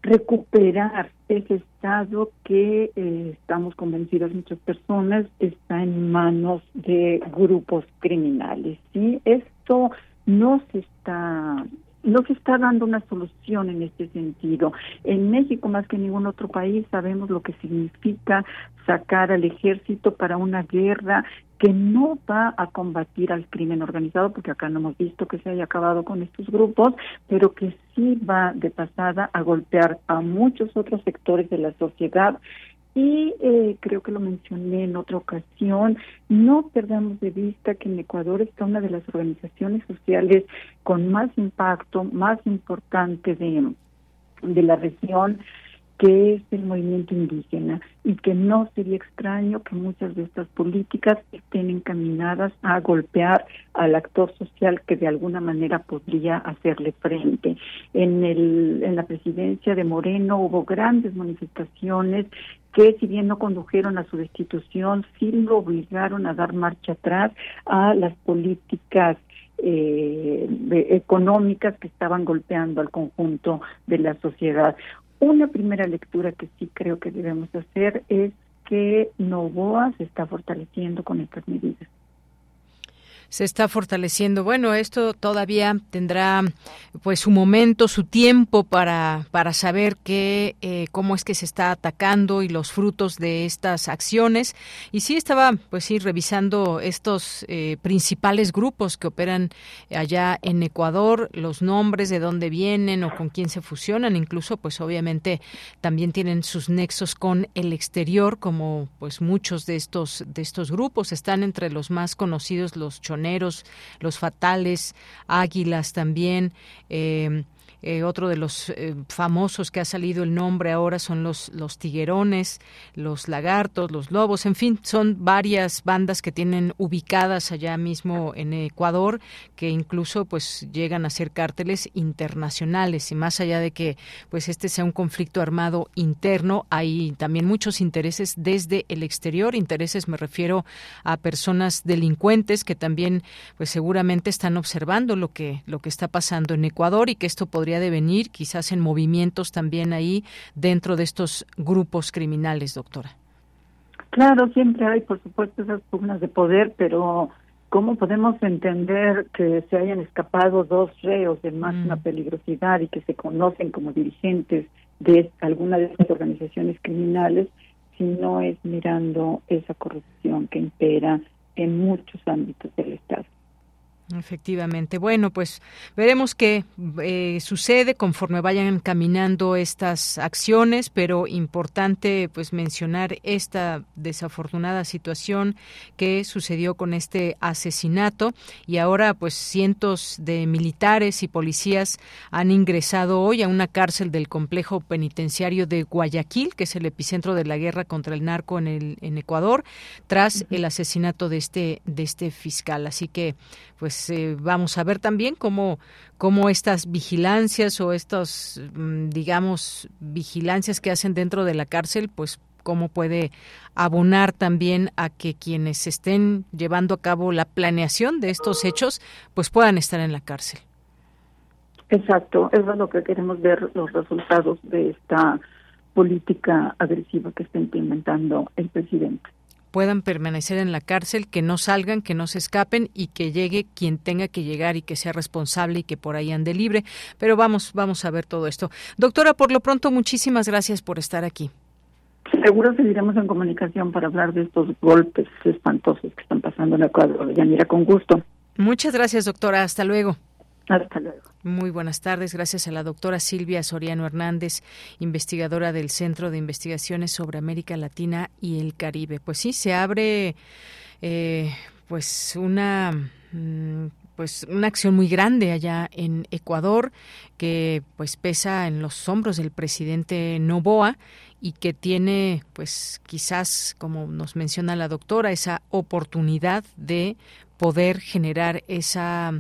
Speaker 16: recuperar ese estado que eh, estamos convencidos muchas personas está en manos de grupos criminales. ¿sí? Esto no se está no se está dando una solución en este sentido. En México, más que en ningún otro país, sabemos lo que significa sacar al ejército para una guerra que no va a combatir al crimen organizado, porque acá no hemos visto que se haya acabado con estos grupos, pero que sí va de pasada a golpear a muchos otros sectores de la sociedad y eh, creo que lo mencioné en otra ocasión, no perdamos de vista que en Ecuador está una de las organizaciones sociales con más impacto, más importante de, de la región, que es el movimiento indígena y que no sería extraño que muchas de estas políticas estén encaminadas a golpear al actor social que de alguna manera podría hacerle frente. En, el, en la presidencia de Moreno hubo grandes manifestaciones que si bien no condujeron a su destitución, sí lo obligaron a dar marcha atrás a las políticas eh, económicas que estaban golpeando al conjunto de la sociedad. Una primera lectura que sí creo que debemos hacer es que Novoa se está fortaleciendo con estas medidas.
Speaker 1: Se está fortaleciendo. Bueno, esto todavía tendrá pues su momento, su tiempo para, para saber qué, eh, cómo es que se está atacando y los frutos de estas acciones. Y sí estaba pues sí revisando estos eh, principales grupos que operan allá en Ecuador, los nombres de dónde vienen o con quién se fusionan, incluso pues obviamente también tienen sus nexos con el exterior, como pues muchos de estos de estos grupos están entre los más conocidos los choneros los fatales, águilas también. Eh, eh, otro de los eh, famosos que ha salido el nombre ahora son los, los tiguerones, los lagartos, los lobos, en fin, son varias bandas que tienen ubicadas allá mismo en Ecuador que incluso pues llegan a ser cárteles internacionales. Y más allá de que pues este sea un conflicto armado interno, hay también muchos intereses desde el exterior, intereses me refiero a personas delincuentes que también pues seguramente están observando lo que lo que está pasando en Ecuador y que esto podría de venir, quizás en movimientos también ahí dentro de estos grupos criminales, doctora.
Speaker 16: Claro, siempre hay, por supuesto, esas pugnas de poder, pero ¿cómo podemos entender que se hayan escapado dos reos de máxima mm. peligrosidad y que se conocen como dirigentes de alguna de estas organizaciones criminales si no es mirando esa corrupción que impera en muchos ámbitos del Estado?
Speaker 1: Efectivamente. Bueno, pues veremos qué eh, sucede conforme vayan caminando estas acciones, pero importante pues mencionar esta desafortunada situación que sucedió con este asesinato y ahora pues cientos de militares y policías han ingresado hoy a una cárcel del complejo penitenciario de Guayaquil, que es el epicentro de la guerra contra el narco en el en Ecuador, tras el asesinato de este de este fiscal. Así que pues eh, vamos a ver también cómo, cómo estas vigilancias o estas, mm, digamos, vigilancias que hacen dentro de la cárcel, pues cómo puede abonar también a que quienes estén llevando a cabo la planeación de estos hechos, pues puedan estar en la cárcel.
Speaker 16: Exacto, eso es lo que queremos ver los resultados de esta política agresiva que está implementando el presidente
Speaker 1: puedan permanecer en la cárcel, que no salgan, que no se escapen y que llegue quien tenga que llegar y que sea responsable y que por ahí ande libre. Pero vamos, vamos a ver todo esto. Doctora, por lo pronto, muchísimas gracias por estar aquí.
Speaker 16: Seguro seguiremos en comunicación para hablar de estos golpes espantosos que están pasando en Ecuador. mira con gusto.
Speaker 1: Muchas gracias, doctora. Hasta luego.
Speaker 16: Hasta luego.
Speaker 1: Muy buenas tardes. Gracias a la doctora Silvia Soriano Hernández, investigadora del Centro de Investigaciones sobre América Latina y el Caribe. Pues sí, se abre eh, pues una mm, pues una acción muy grande allá en Ecuador que pues pesa en los hombros del presidente Novoa y que tiene pues quizás como nos menciona la doctora esa oportunidad de poder generar esa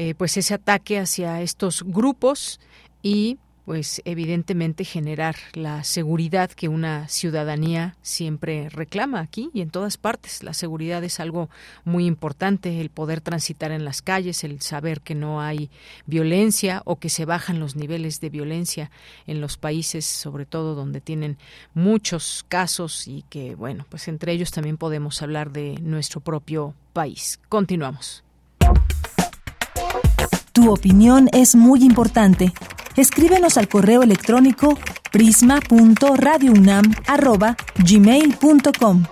Speaker 1: eh, pues ese ataque hacia estos grupos y pues evidentemente generar la seguridad que una ciudadanía siempre reclama aquí y en todas partes. La seguridad es algo muy importante, el poder transitar en las calles, el saber que no hay violencia o que se bajan los niveles de violencia en los países, sobre todo donde tienen muchos casos y que, bueno, pues entre ellos también podemos hablar de nuestro propio país. Continuamos.
Speaker 3: Tu opinión es muy importante. Escríbenos al correo electrónico prisma.radiounam@gmail.com.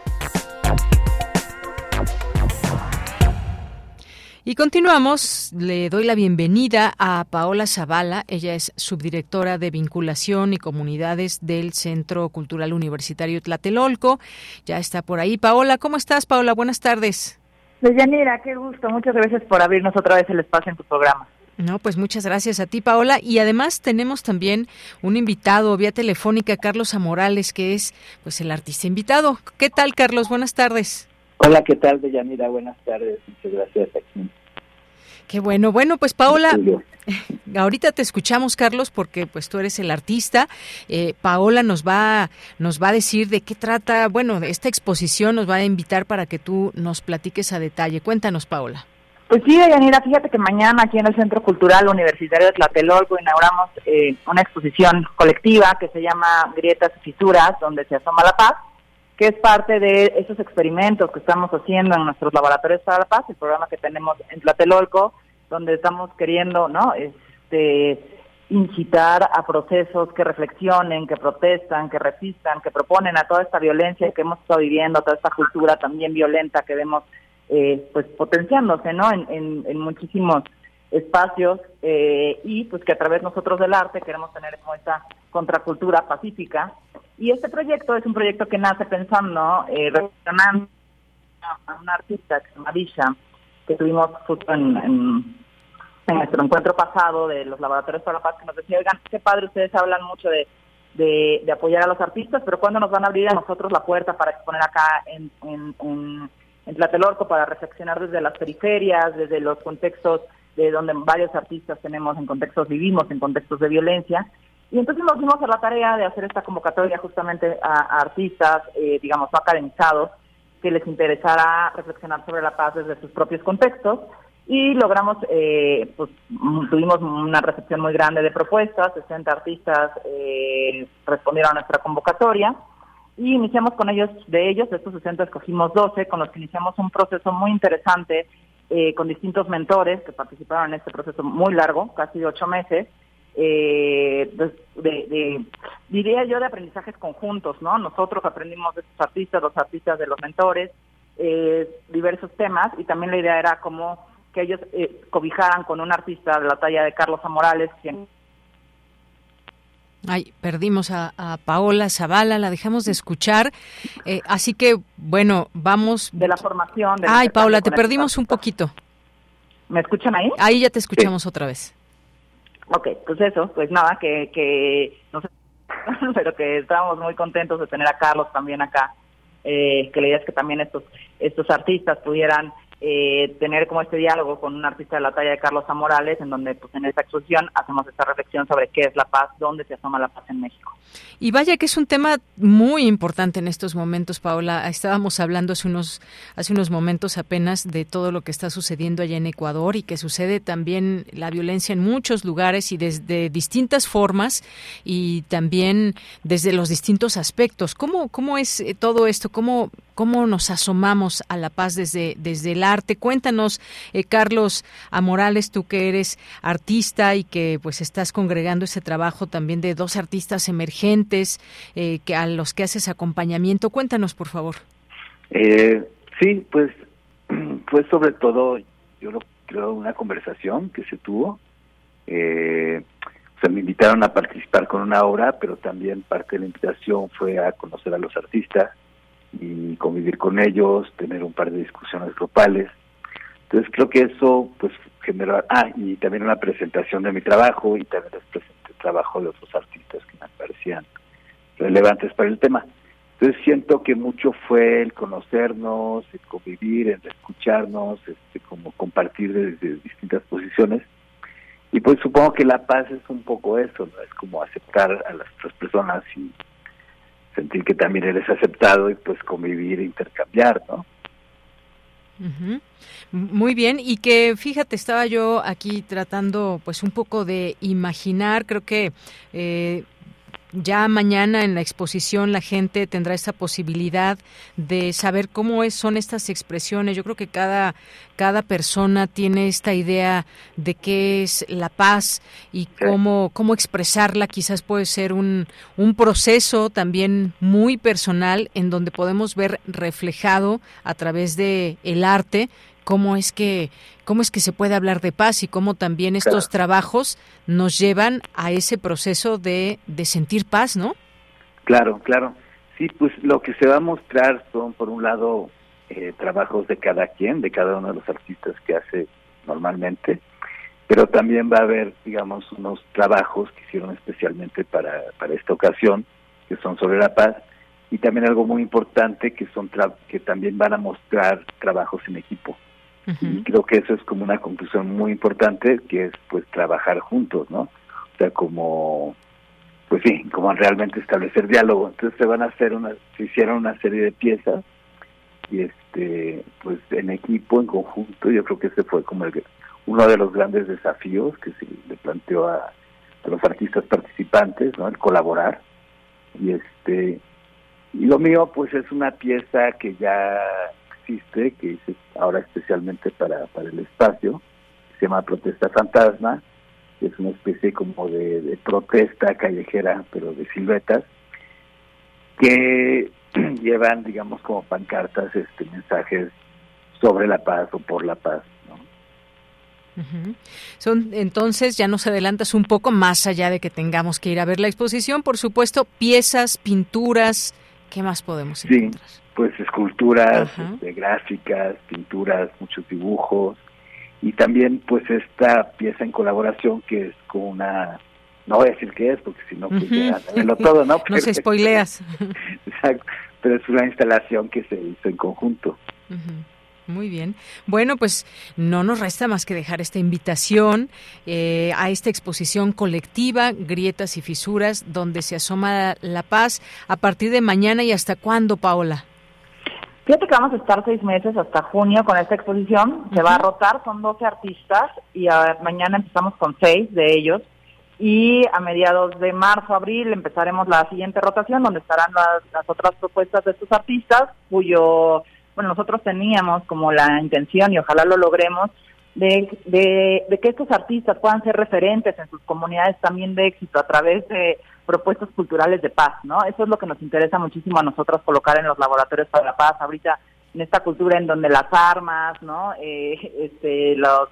Speaker 1: Y continuamos. Le doy la bienvenida a Paola Zavala. Ella es subdirectora de vinculación y comunidades del Centro Cultural Universitario Tlatelolco. Ya está por ahí. Paola, ¿cómo estás, Paola? Buenas tardes.
Speaker 17: Deyanira, qué gusto. Muchas gracias por abrirnos otra vez el espacio en tu programa.
Speaker 1: No, pues muchas gracias a ti, Paola. Y además tenemos también un invitado vía telefónica, Carlos Amorales, que es pues el artista invitado. ¿Qué tal, Carlos? Buenas tardes.
Speaker 18: Hola, ¿qué tal, Deyanira? Buenas tardes. Muchas gracias.
Speaker 1: Qué bueno. Bueno, pues Paola, *laughs* ahorita te escuchamos, Carlos, porque pues tú eres el artista. Eh, Paola nos va, nos va a decir de qué trata, bueno, esta exposición nos va a invitar para que tú nos platiques a detalle. Cuéntanos, Paola.
Speaker 17: Pues sí, Deyanira, fíjate que mañana aquí en el Centro Cultural Universitario de Tlatelolco inauguramos eh, una exposición colectiva que se llama Grietas y Fisuras, donde se asoma la paz. que es parte de esos experimentos que estamos haciendo en nuestros laboratorios para la paz, el programa que tenemos en Tlatelolco, donde estamos queriendo, ¿no? Este incitar a procesos que reflexionen, que protestan, que resistan, que proponen a toda esta violencia que hemos estado viviendo, a toda esta cultura también violenta que vemos eh, pues potenciándose, ¿no? En, en, muchísimos espacios eh, y pues que a través nosotros del arte queremos tener como esta contracultura pacífica y este proyecto es un proyecto que nace pensando, eh, relacionando a una artista que se llama Visha, que tuvimos en en nuestro encuentro pasado de los laboratorios para la paz que nos decía, oigan, qué padre, ustedes hablan mucho de, de, apoyar a los artistas, pero ¿cuándo nos van a abrir a nosotros la puerta para exponer acá en, en, en, Tlatelolco, para reflexionar desde las periferias, desde los contextos de donde varios artistas tenemos, en contextos vivimos, en contextos de violencia? Y entonces nos dimos a la tarea de hacer esta convocatoria justamente a, artistas, eh, digamos, no academizados, que les interesara reflexionar sobre la paz desde sus propios contextos. Y logramos, eh, pues tuvimos una recepción muy grande de propuestas, 60 artistas eh, respondieron a nuestra convocatoria y iniciamos con ellos, de ellos, de estos 60 escogimos 12, con los que iniciamos un proceso muy interesante eh, con distintos mentores que participaron en este proceso muy largo, casi de ocho meses, eh, pues, de, de, diría yo, de aprendizajes conjuntos, ¿no? Nosotros aprendimos de estos artistas, los artistas de los mentores, eh, diversos temas y también la idea era cómo que ellos eh, cobijaran con un artista de la talla de Carlos Amorales, quien
Speaker 1: Ay, perdimos a, Paola Zavala, la dejamos de escuchar. Eh, así que, bueno, vamos.
Speaker 17: De la formación.
Speaker 1: Ay, Paola, te perdimos un poquito.
Speaker 17: ¿Me escuchan ahí?
Speaker 1: Ahí ya te escuchamos otra vez.
Speaker 17: Ok, pues eso, pues nada, que, que no sé, *laughs* pero que estamos muy contentos de tener a Carlos también acá. Eh, que la idea es que también estos, estos artistas pudieran eh, tener como este diálogo con un artista de la talla de Carlos Amorales, en donde pues en esta exposición hacemos esta reflexión sobre qué es la paz, dónde se asoma la paz en México.
Speaker 1: Y vaya que es un tema muy importante en estos momentos, Paola. Estábamos hablando hace unos, hace unos momentos apenas de todo lo que está sucediendo allá en Ecuador y que sucede también la violencia en muchos lugares y desde distintas formas y también desde los distintos aspectos. ¿Cómo, cómo es eh, todo esto? ¿Cómo, cómo nos asomamos a la paz desde, desde el arte. Cuéntanos, eh, Carlos Amorales, tú que eres artista y que pues estás congregando ese trabajo también de dos artistas emergentes eh, que a los que haces acompañamiento. Cuéntanos, por favor.
Speaker 18: Eh, sí, pues *clears throat* fue sobre todo, yo creo, una conversación que se tuvo. Eh, o me invitaron a participar con una obra, pero también parte de la invitación fue a conocer a los artistas, y convivir con ellos, tener un par de discusiones grupales. Entonces creo que eso pues generó, ah, y también una presentación de mi trabajo y también les presenté el trabajo de otros artistas que me parecían relevantes para el tema. Entonces siento que mucho fue el conocernos, el convivir, el escucharnos, este, como compartir desde distintas posiciones. Y pues supongo que la paz es un poco eso, ¿no? Es como aceptar a las otras personas y sentir que también eres aceptado y pues convivir e intercambiar, ¿no?
Speaker 1: Muy bien, y que fíjate, estaba yo aquí tratando pues un poco de imaginar, creo que eh, ya mañana en la exposición la gente tendrá esa posibilidad de saber cómo es, son estas expresiones. Yo creo que cada, cada persona tiene esta idea de qué es la paz y cómo, cómo expresarla. Quizás puede ser un, un proceso también muy personal en donde podemos ver reflejado a través de el arte cómo es que cómo es que se puede hablar de paz y cómo también estos trabajos nos llevan a ese proceso de, de sentir paz, ¿no?
Speaker 18: Claro, claro. Sí, pues lo que se va a mostrar son, por un lado, eh, trabajos de cada quien, de cada uno de los artistas que hace normalmente, pero también va a haber, digamos, unos trabajos que hicieron especialmente para, para esta ocasión, que son sobre la paz, y también algo muy importante que son que también van a mostrar trabajos en equipo. Y creo que eso es como una conclusión muy importante, que es pues trabajar juntos, ¿no? O sea, como, pues sí, como realmente establecer diálogo. Entonces se van a hacer una, se hicieron una serie de piezas y este, pues en equipo, en conjunto, yo creo que ese fue como el, uno de los grandes desafíos que se le planteó a, a los artistas participantes, ¿no? El colaborar y este Y lo mío, pues es una pieza que ya existe, que hice ahora especialmente para, para el espacio, se llama Protesta Fantasma, que es una especie como de, protesta callejera, pero de siluetas, que *clears throat* llevan, digamos, como pancartas este mensajes sobre la paz o por la paz.
Speaker 1: Son entonces ya nos adelantas un poco más allá de que tengamos que ir a ver la exposición, por supuesto, piezas, pinturas, ¿qué más podemos encontrar?
Speaker 18: Sí, pues esculturas, este, gráficas, pinturas, muchos dibujos y también pues esta pieza en colaboración que es con una no voy a decir qué es porque si no pues ya todo, ¿no? *laughs*
Speaker 1: Nos spoileas. *laughs*
Speaker 18: Exacto, pero es una instalación que se hizo en conjunto.
Speaker 1: Muy bien. Bueno, pues no nos resta más que dejar esta invitación eh, a esta exposición colectiva, Grietas y Fisuras, donde se asoma la paz a partir de mañana y hasta cuándo, Paola.
Speaker 17: Fíjate que vamos a estar seis meses hasta junio con esta exposición. Se va a rotar, son 12 artistas y mañana empezamos con seis de ellos. Y a mediados de marzo, abril empezaremos la siguiente rotación donde estarán las otras propuestas de estos artistas cuyo bueno, nosotros teníamos como la intención y ojalá lo logremos de, de, que estos artistas puedan ser referentes en sus comunidades también de éxito a través de propuestas culturales de paz, ¿no? Eso es lo que nos interesa muchísimo a nosotros colocar en los laboratorios para la paz, ahorita en esta cultura en donde las armas, ¿no? Eh, este, los,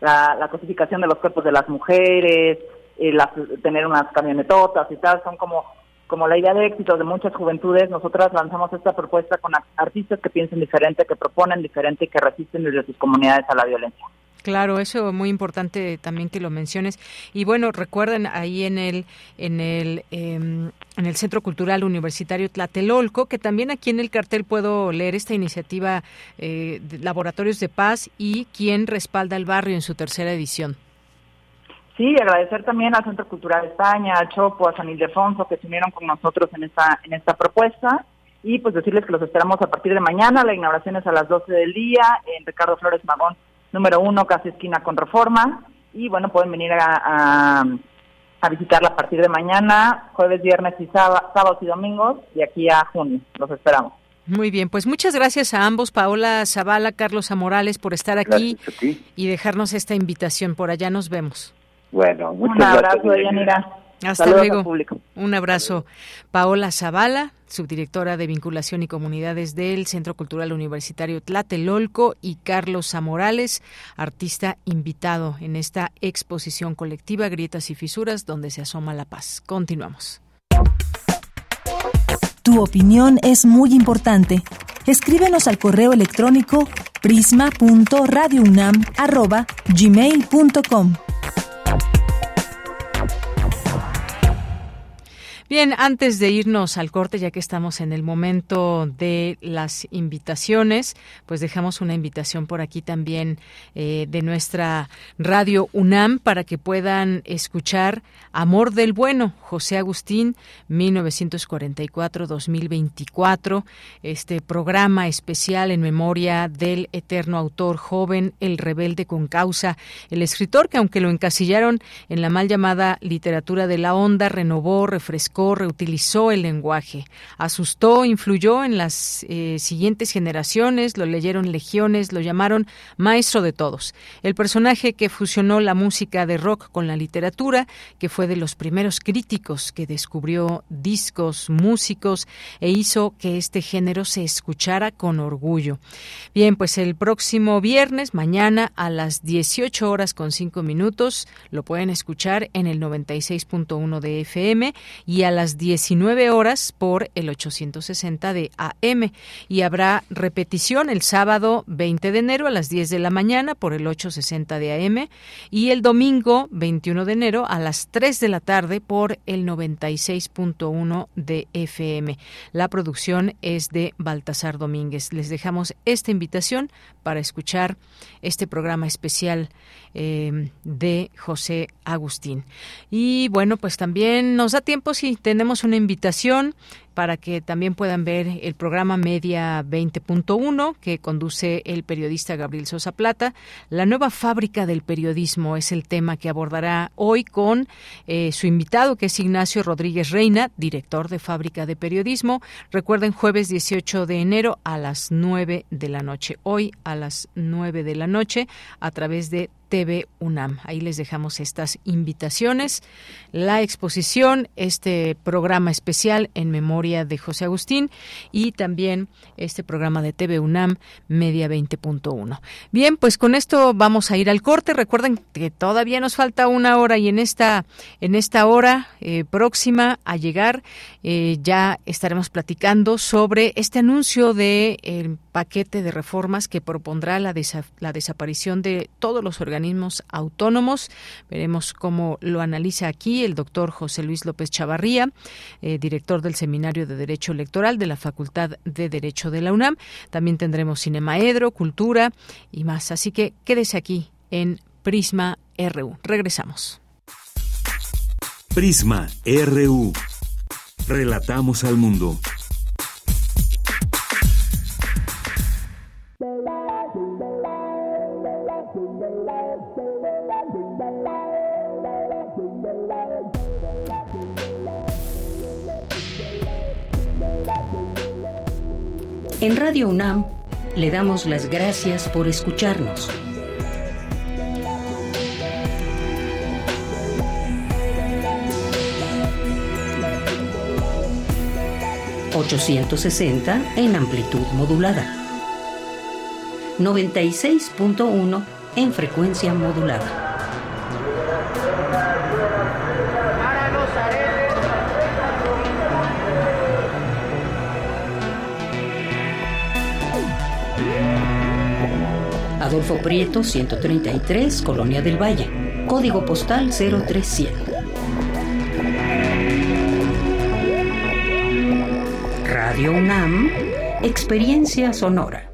Speaker 17: la, la, cosificación de los cuerpos de las mujeres, eh, las, tener unas camionetotas y tal, son como como la idea de éxito de muchas juventudes, nosotras lanzamos esta propuesta con artistas que piensen diferente, que proponen diferente y que resisten desde sus comunidades a la violencia.
Speaker 1: Claro, eso es muy importante también que lo menciones. Y bueno, recuerden ahí en el en el em, en el Centro Cultural Universitario Tlatelolco que también aquí en el cartel puedo leer esta iniciativa eh, de Laboratorios de Paz y quien respalda el barrio en su tercera edición.
Speaker 17: Sí, agradecer también al Centro Cultural España, al Chopo, a San Ildefonso que se unieron con nosotros en esta, en esta propuesta y pues decirles que los esperamos a partir de mañana, la inauguración es a las 12 del día en Ricardo Flores Magón, número uno, casi esquina con Reforma y bueno, pueden venir a, a, visitarla a partir de mañana, jueves, viernes y sábados y domingos y aquí a junio, los esperamos.
Speaker 1: Muy bien, pues muchas gracias a ambos, Paola Zavala, Carlos Amorales, por estar aquí y dejarnos esta invitación. Por allá nos vemos.
Speaker 18: Bueno, muchas
Speaker 17: Un abrazo, Yanira.
Speaker 1: Hasta luego. Un abrazo. Paola Zavala, subdirectora de Vinculación y Comunidades del Centro Cultural Universitario Tlatelolco, y Carlos Zamorales, artista invitado en esta exposición colectiva Grietas y Fisuras, donde se asoma la paz. Continuamos.
Speaker 3: Tu opinión es muy importante. Escríbenos al correo electrónico prisma.radiounam@gmail.com.
Speaker 1: Bien, antes de irnos al corte, ya que estamos en el momento de las invitaciones, pues dejamos una invitación por aquí también eh, de nuestra radio UNAM para que puedan escuchar Amor del Bueno, José Agustín, 1944-2024, este programa especial en memoria del eterno autor joven, el rebelde con causa, el escritor que aunque lo encasillaron en la mal llamada literatura de la onda, renovó, refrescó, reutilizó el lenguaje, asustó, influyó en las eh, siguientes generaciones, lo leyeron legiones, lo llamaron maestro de todos. El personaje que fusionó la música de rock con la literatura, que fue de los primeros críticos que descubrió discos, músicos e hizo que este género se escuchara con orgullo. Bien, pues el próximo viernes, mañana a las 18 horas con 5 minutos, lo pueden escuchar en el 96.1 de FM y a las 19 horas por el 860 de AM y habrá repetición el sábado 20 de enero a las 10 de la mañana por el 860 de AM y el domingo 21 de enero a las 3 de la tarde por el 96.1 de FM. La producción es de Baltasar Domínguez. Les dejamos esta invitación para escuchar este programa especial eh, de José Agustín. Y bueno, pues también nos da tiempo si tenemos una invitación para que también puedan ver el programa Media 20.1 que conduce el periodista Gabriel Sosa Plata. La nueva fábrica del periodismo es el tema que abordará hoy con eh, su invitado, que es Ignacio Rodríguez Reina, director de Fábrica de Periodismo. Recuerden, jueves 18 de enero a las 9 de la noche. Hoy a las 9 de la noche a través de TV UNAM. Ahí les dejamos estas invitaciones, la exposición, este programa especial en memoria de José Agustín y también este programa de TV UNAM Media 20.1. Bien, pues con esto vamos a ir al corte. Recuerden que todavía nos falta una hora y en esta en esta hora eh, próxima a llegar eh, ya estaremos platicando sobre este anuncio de paquete de reformas que propondrá la, la desaparición de todos los organismos organismos autónomos. Veremos cómo lo analiza aquí el doctor José Luis López Chavarría, eh, director del Seminario de Derecho Electoral de la Facultad de Derecho de la UNAM. También tendremos Cinemaedro, Cultura y más. Así que quédese aquí en Prisma RU. Regresamos.
Speaker 2: Prisma RU. Relatamos al mundo.
Speaker 6: En Radio UNAM le damos las gracias por escucharnos. ...860 en amplitud modulada... ...96.1 en frecuencia modulada. Adolfo Prieto, 133, Colonia del Valle. Código postal 03100. Radio UNAM, Experiencia Sonora.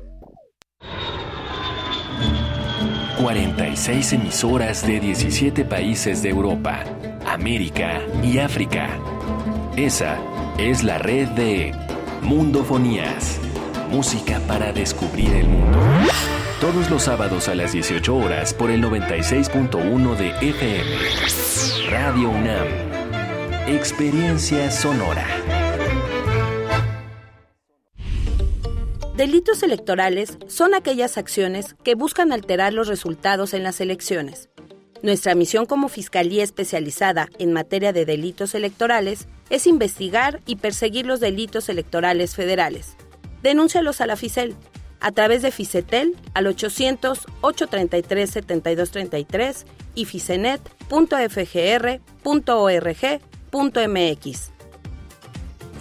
Speaker 19: 46 emisoras de 17 países de Europa, América y África. Esa es la red de Mundofonías. Música para descubrir el mundo todos los sábados a las 18 horas por el 96.1 de FM. Radio UNAM. Experiencia sonora.
Speaker 20: Delitos electorales son aquellas acciones que buscan alterar los resultados en las elecciones. Nuestra misión como Fiscalía especializada en materia de delitos electorales es investigar y perseguir los delitos electorales federales. Denúncialos a la FICEL a través de Ficetel al 800-833-7233 y ficenet.fgr.org.mx.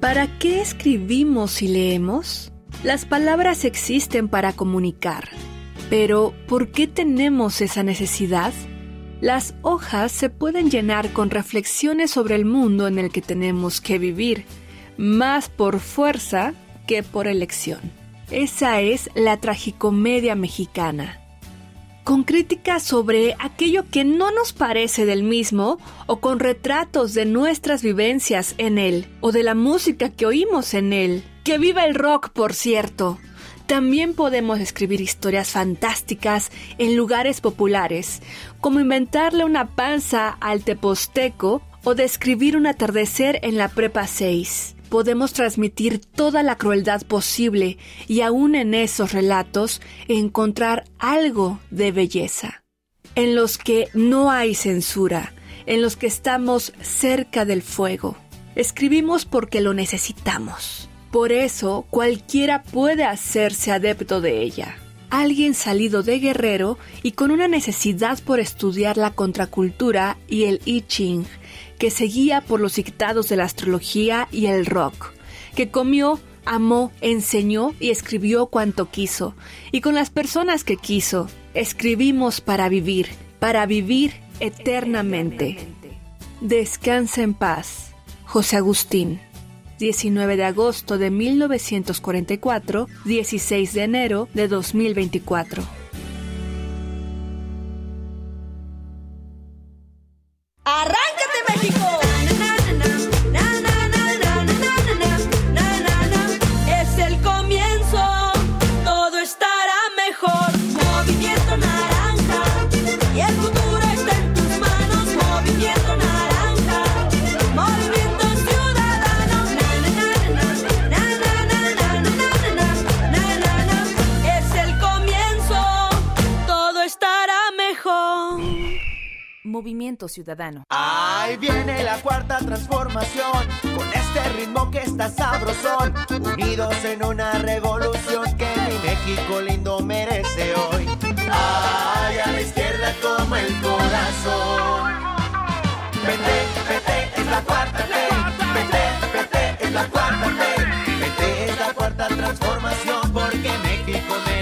Speaker 21: ¿Para qué escribimos y leemos? Las palabras existen para comunicar, pero ¿por qué tenemos esa necesidad? Las hojas se pueden llenar con reflexiones sobre el mundo en el que tenemos que vivir, más por fuerza que por elección. Esa es la tragicomedia mexicana con críticas sobre aquello que no nos parece del mismo o con retratos de nuestras vivencias en él o de la música que oímos en él. Que viva el rock, por cierto. También podemos escribir historias fantásticas en lugares populares, como inventarle una panza al teposteco o describir un atardecer en la prepa 6 podemos transmitir toda la crueldad posible y aún en esos relatos encontrar algo de belleza, en los que no hay censura, en los que estamos cerca del fuego. Escribimos porque lo necesitamos. Por eso cualquiera puede hacerse adepto de ella. alguien salido de Guerrero y con una necesidad por estudiar la contracultura y el I Ching, que seguía por los dictados de la astrología y el rock, que comió, amó, enseñó y escribió cuanto quiso, y con las personas que quiso, escribimos para vivir, para vivir eternamente. Descansa en paz. José Agustín. 19 de agosto de 1944, 16 de enero de 2024.
Speaker 22: ¡Arráncate Movimiento Ciudadano.
Speaker 23: Ahí viene la cuarta transformación, con este ritmo que está sabrosón, unidos en una revolución que mi México lindo merece hoy. Ay, a la izquierda como el corazón. Vete, vete, es la cuarta T. Vete, vete, es la cuarta T. Vete, es la cuarta transformación, porque México merece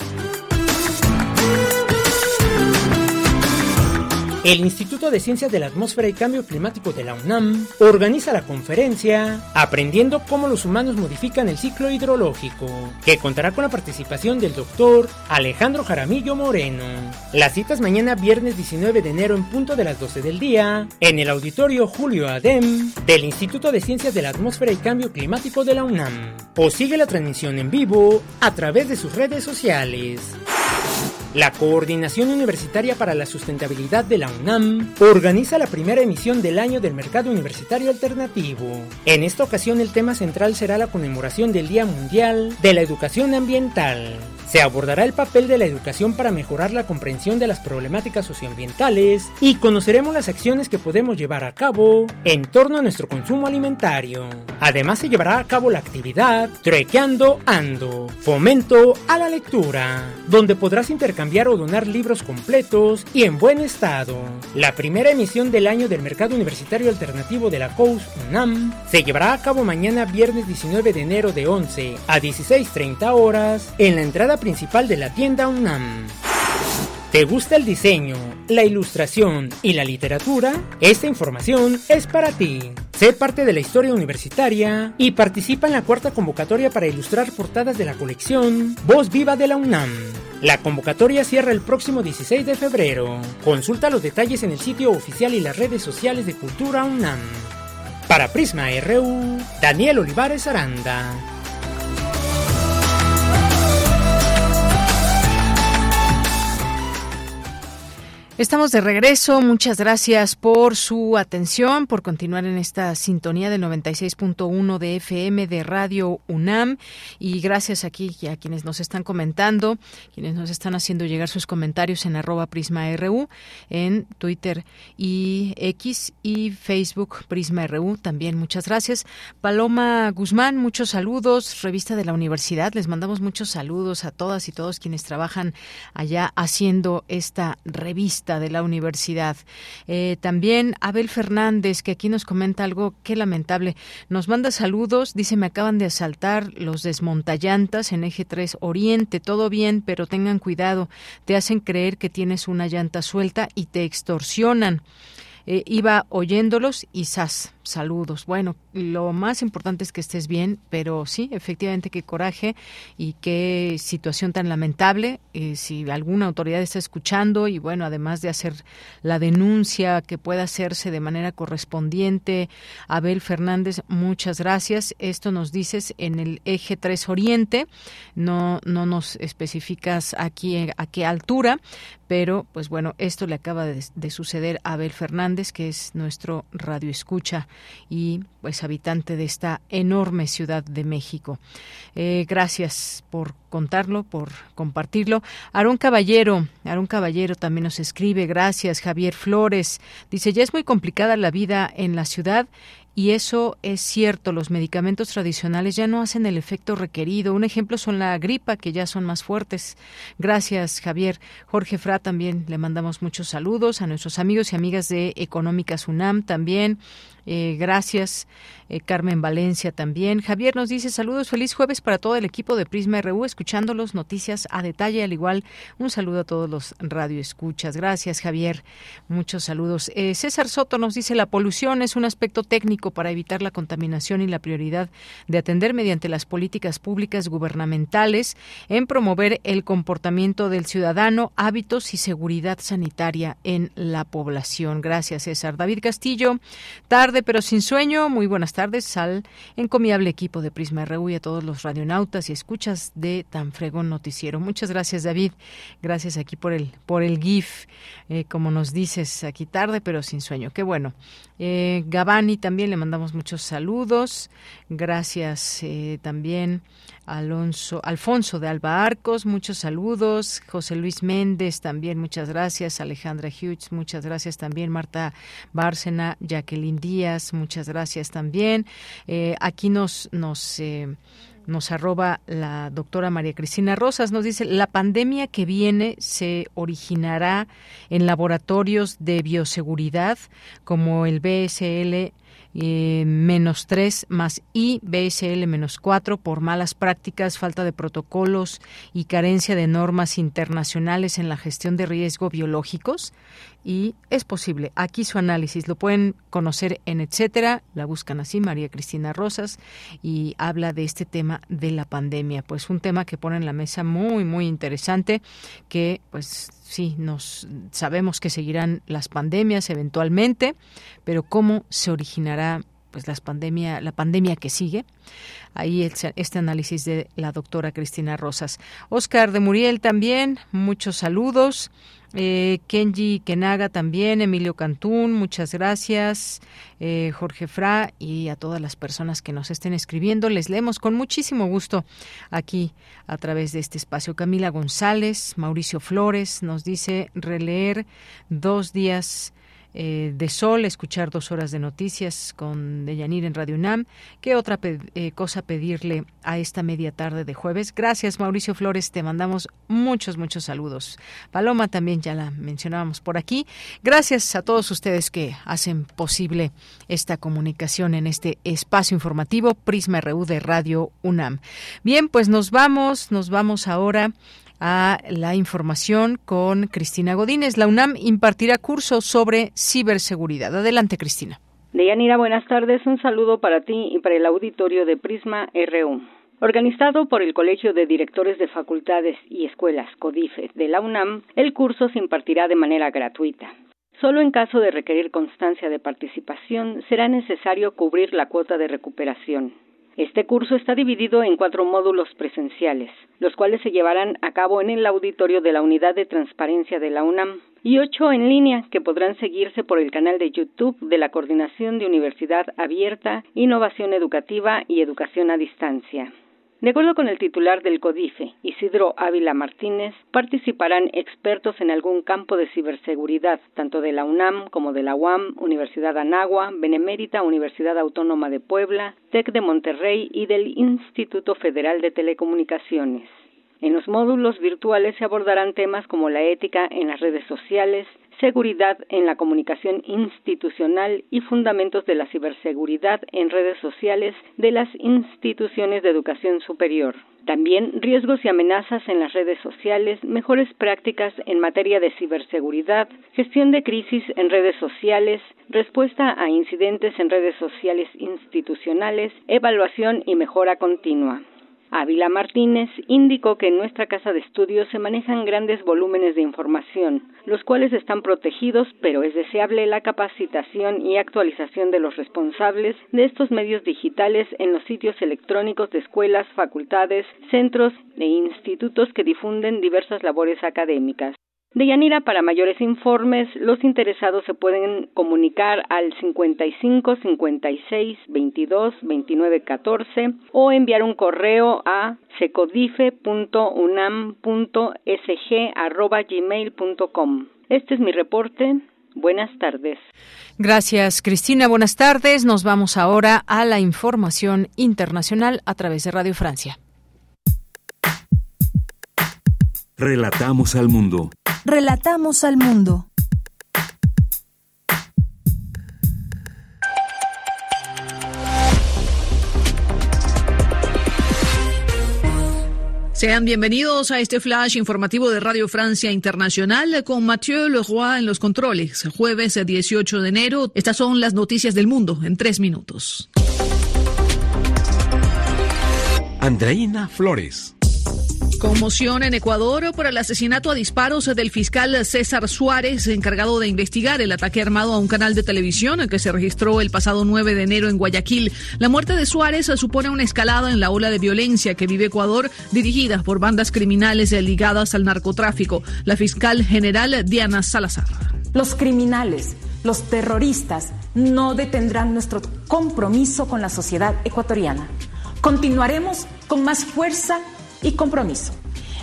Speaker 7: El Instituto de Ciencias de la Atmósfera y Cambio Climático de la UNAM organiza la conferencia Aprendiendo cómo los humanos modifican el ciclo hidrológico, que contará con la participación del doctor Alejandro Jaramillo Moreno. Las citas mañana viernes 19 de enero en punto de las 12 del día en el auditorio Julio Adem del Instituto de Ciencias de la Atmósfera y Cambio Climático de la UNAM. O sigue la transmisión en vivo a través de sus redes sociales. La Coordinación Universitaria para la Sustentabilidad de la UNAM organiza la primera emisión del año del Mercado Universitario Alternativo. En esta ocasión el tema central será la conmemoración del Día Mundial de la Educación Ambiental. Se abordará el papel de la educación para mejorar la comprensión de las problemáticas socioambientales y conoceremos las acciones que podemos llevar a cabo en torno a nuestro consumo alimentario. Además se llevará a cabo la actividad Trequeando Ando, fomento a la lectura, donde podrás intercambiar o donar libros completos y en buen estado. La primera emisión del año del Mercado Universitario Alternativo de la COUS UNAM se llevará a cabo mañana viernes 19 de enero de 11 a 16.30 horas en la entrada principal de la tienda UNAM. ¿Te gusta el diseño, la ilustración y la literatura? Esta información es para ti. Sé parte de la historia universitaria y participa en la cuarta convocatoria para ilustrar portadas de la colección Voz Viva de la UNAM. La convocatoria cierra el próximo 16 de febrero. Consulta los detalles en el sitio oficial y las redes sociales de Cultura UNAM. Para Prisma RU, Daniel Olivares Aranda.
Speaker 1: Estamos de regreso. Muchas gracias por su atención, por continuar en esta sintonía del 96.1 de FM de Radio UNAM. Y gracias aquí a quienes nos están comentando, quienes nos están haciendo llegar sus comentarios en arroba PrismaRU, en Twitter y X y Facebook PrismaRU. También muchas gracias. Paloma Guzmán, muchos saludos. Revista de la Universidad, les mandamos muchos saludos a todas y todos quienes trabajan allá haciendo esta revista de la universidad. Eh, también Abel Fernández, que aquí nos comenta algo que lamentable. Nos manda saludos, dice, me acaban de asaltar los desmontallantas en eje 3 Oriente, todo bien, pero tengan cuidado, te hacen creer que tienes una llanta suelta y te extorsionan. Eh, iba oyéndolos y sas saludos. Bueno, lo más importante es que estés bien, pero sí, efectivamente, qué coraje y qué situación tan lamentable. Eh, si alguna autoridad está escuchando y bueno, además de hacer la denuncia que pueda hacerse de manera correspondiente, Abel Fernández, muchas gracias. Esto nos dices en el eje 3 Oriente, no, no nos especificas aquí a qué altura, pero pues bueno, esto le acaba de, suceder a Abel Fernández, que es nuestro radio escucha y pues habitante de esta enorme ciudad de México. Eh, gracias por contarlo, por compartirlo. Aarón Caballero, Aarón Caballero también nos escribe, gracias. Javier Flores dice, ya es muy complicada la vida en la ciudad y eso es cierto, los medicamentos tradicionales ya no hacen el efecto requerido. Un ejemplo son la gripa, que ya son más fuertes. Gracias, Javier. Jorge Fra también le mandamos muchos saludos a nuestros amigos y amigas de Económicas UNAM también. Eh, gracias, eh, Carmen Valencia también. Javier nos dice saludos, feliz jueves para todo el equipo de Prisma RU, escuchándolos noticias a detalle, al igual un saludo a todos los radioescuchas. Gracias, Javier. Muchos saludos. Eh, César Soto nos dice la polución es un aspecto técnico para evitar la contaminación y la prioridad de atender mediante las políticas públicas gubernamentales en promover el comportamiento del ciudadano, hábitos y seguridad sanitaria en la población. Gracias, César. David Castillo, tarde pero sin sueño. Muy buenas tardes al encomiable equipo de Prisma RU y a todos los radionautas y escuchas de tan fregón noticiero. Muchas gracias, David. Gracias aquí por el por el GIF, eh, como nos dices, aquí tarde pero sin sueño. Qué bueno. Eh, Gabani también le mandamos muchos saludos. Gracias eh, también Alonso, Alfonso de Alba Arcos, muchos saludos. José Luis Méndez también, muchas gracias. Alejandra Hughes, muchas gracias también. Marta Bárcena, Jacqueline Díaz, muchas gracias también. Eh, aquí nos, nos eh, nos arroba la doctora María Cristina Rosas, nos dice, la pandemia que viene se originará en laboratorios de bioseguridad como el BSL eh, menos 3 más I, BSL menos 4 por malas prácticas, falta de protocolos y carencia de normas internacionales en la gestión de riesgo biológicos y es posible. Aquí su análisis lo pueden conocer en etcétera, la buscan así María Cristina Rosas y habla de este tema de la pandemia, pues un tema que pone en la mesa muy muy interesante que pues sí nos sabemos que seguirán las pandemias eventualmente, pero cómo se originará pues las pandemia, la pandemia que sigue. Ahí este análisis de la doctora Cristina Rosas. Oscar de Muriel también, muchos saludos. Eh, Kenji Kenaga también, Emilio Cantún, muchas gracias, eh, Jorge Fra y a todas las personas que nos estén escribiendo. Les leemos con muchísimo gusto aquí a través de este espacio. Camila González, Mauricio Flores nos dice releer dos días eh, de sol, escuchar dos horas de noticias con Deyanir en Radio UNAM. ¿Qué otra eh, cosa pedirle a esta media tarde de jueves? Gracias, Mauricio Flores. Te mandamos muchos, muchos saludos. Paloma también ya la mencionábamos por aquí. Gracias a todos ustedes que hacen posible esta comunicación en este espacio informativo Prisma RU de Radio UNAM. Bien, pues nos vamos, nos vamos ahora a la información con Cristina Godínez. La UNAM impartirá cursos sobre ciberseguridad. Adelante, Cristina.
Speaker 24: Deyanira, buenas tardes. Un saludo para ti y para el auditorio de Prisma RU. Organizado por el Colegio de Directores de Facultades y Escuelas CODIFE de la UNAM, el curso se impartirá de manera gratuita. Solo en caso de requerir constancia de participación será necesario cubrir la cuota de recuperación. Este curso está dividido en cuatro módulos presenciales, los cuales se llevarán a cabo en el auditorio de la Unidad de Transparencia de la UNAM, y ocho en línea que podrán seguirse por el canal de YouTube de la Coordinación de Universidad Abierta, Innovación Educativa y Educación a Distancia. De acuerdo con el titular del CODIFE, Isidro Ávila Martínez, participarán expertos en algún campo de ciberseguridad, tanto de la UNAM como de la UAM, Universidad Anagua, Benemérita Universidad Autónoma de Puebla, TEC de Monterrey y del Instituto Federal de Telecomunicaciones. En los módulos virtuales se abordarán temas como la ética en las redes sociales, seguridad en la comunicación institucional y fundamentos de la ciberseguridad en redes sociales de las instituciones de educación superior. También riesgos y amenazas en las redes sociales, mejores prácticas en materia de ciberseguridad, gestión de crisis en redes sociales, respuesta a incidentes en redes sociales institucionales, evaluación y mejora continua. Ávila Martínez indicó que en nuestra casa de estudios se manejan grandes volúmenes de información, los cuales están protegidos, pero es deseable la capacitación y actualización de los responsables de estos medios digitales en los sitios electrónicos de escuelas, facultades, centros e institutos que difunden diversas labores académicas. De Yanira, para mayores informes, los interesados se pueden comunicar al 55 56 22 29 14 o enviar un correo a secodife.unam.sg@gmail.com. Este es mi reporte. Buenas tardes.
Speaker 1: Gracias, Cristina. Buenas tardes. Nos vamos ahora a la información internacional a través de Radio Francia.
Speaker 2: Relatamos al mundo.
Speaker 3: Relatamos al mundo.
Speaker 25: Sean bienvenidos a este flash informativo de Radio Francia Internacional con Mathieu Leroy en los controles. Jueves 18 de enero. Estas son las noticias del mundo en tres minutos.
Speaker 26: Andreina Flores.
Speaker 25: Conmoción en Ecuador por el asesinato a disparos del fiscal César Suárez, encargado de investigar el ataque armado a un canal de televisión que se registró el pasado 9 de enero en Guayaquil. La muerte de Suárez supone una escalada en la ola de violencia que vive Ecuador, dirigida por bandas criminales ligadas al narcotráfico. La fiscal general Diana Salazar.
Speaker 27: Los criminales, los terroristas, no detendrán nuestro compromiso con la sociedad ecuatoriana. Continuaremos con más fuerza y compromiso.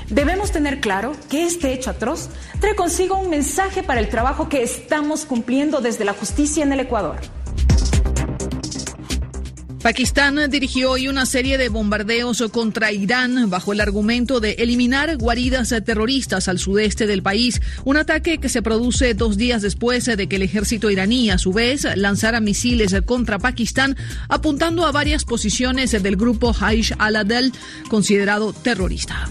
Speaker 27: Debemos tener claro que este hecho atroz trae consigo un mensaje para el trabajo que estamos cumpliendo desde la justicia en el Ecuador.
Speaker 25: Pakistán dirigió hoy una serie de bombardeos contra Irán bajo el argumento de eliminar guaridas terroristas al sudeste del país, un ataque que se produce dos días después de que el ejército iraní a su vez lanzara misiles contra Pakistán apuntando a varias posiciones del grupo Haish al-Adel considerado terrorista.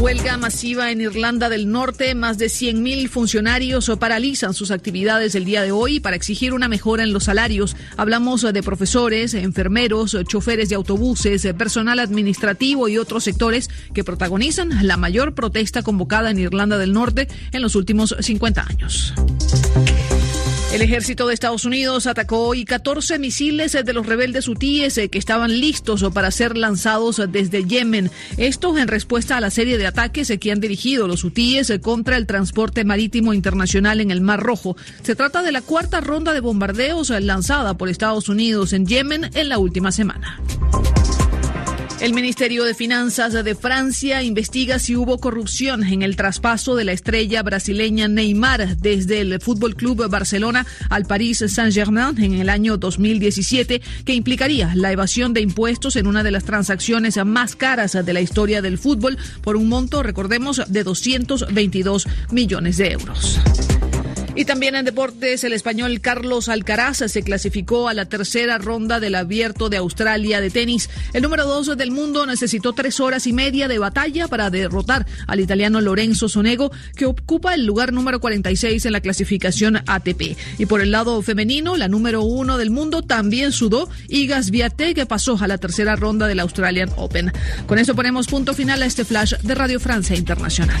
Speaker 25: Huelga masiva en Irlanda del Norte. Más de 100.000 funcionarios paralizan sus actividades el día de hoy para exigir una mejora en los salarios. Hablamos de profesores, enfermeros, choferes de autobuses, personal administrativo y otros sectores que protagonizan la mayor protesta convocada en Irlanda del Norte en los últimos 50 años. El ejército de Estados Unidos atacó hoy 14 misiles de los rebeldes hutíes que estaban listos para ser lanzados desde Yemen. Esto en respuesta a la serie de ataques que han dirigido los hutíes contra el transporte marítimo internacional en el Mar Rojo. Se trata de la cuarta ronda de bombardeos lanzada por Estados Unidos en Yemen en la última semana. El Ministerio de Finanzas de Francia investiga si hubo corrupción en el traspaso de la estrella brasileña Neymar desde el Fútbol Club Barcelona al París Saint-Germain en el año 2017, que implicaría la evasión de impuestos en una de las transacciones más caras de la historia del fútbol por un monto, recordemos, de 222 millones de euros. Y también en deportes, el español Carlos Alcaraz se clasificó a la tercera ronda del abierto de Australia de tenis. El número dos del mundo necesitó tres horas y media de batalla para derrotar al italiano Lorenzo Sonego, que ocupa el lugar número 46 en la clasificación ATP. Y por el lado femenino, la número uno del mundo también sudó, Igas Viate, que pasó a la tercera ronda del Australian Open. Con eso ponemos punto final a este flash de Radio Francia Internacional.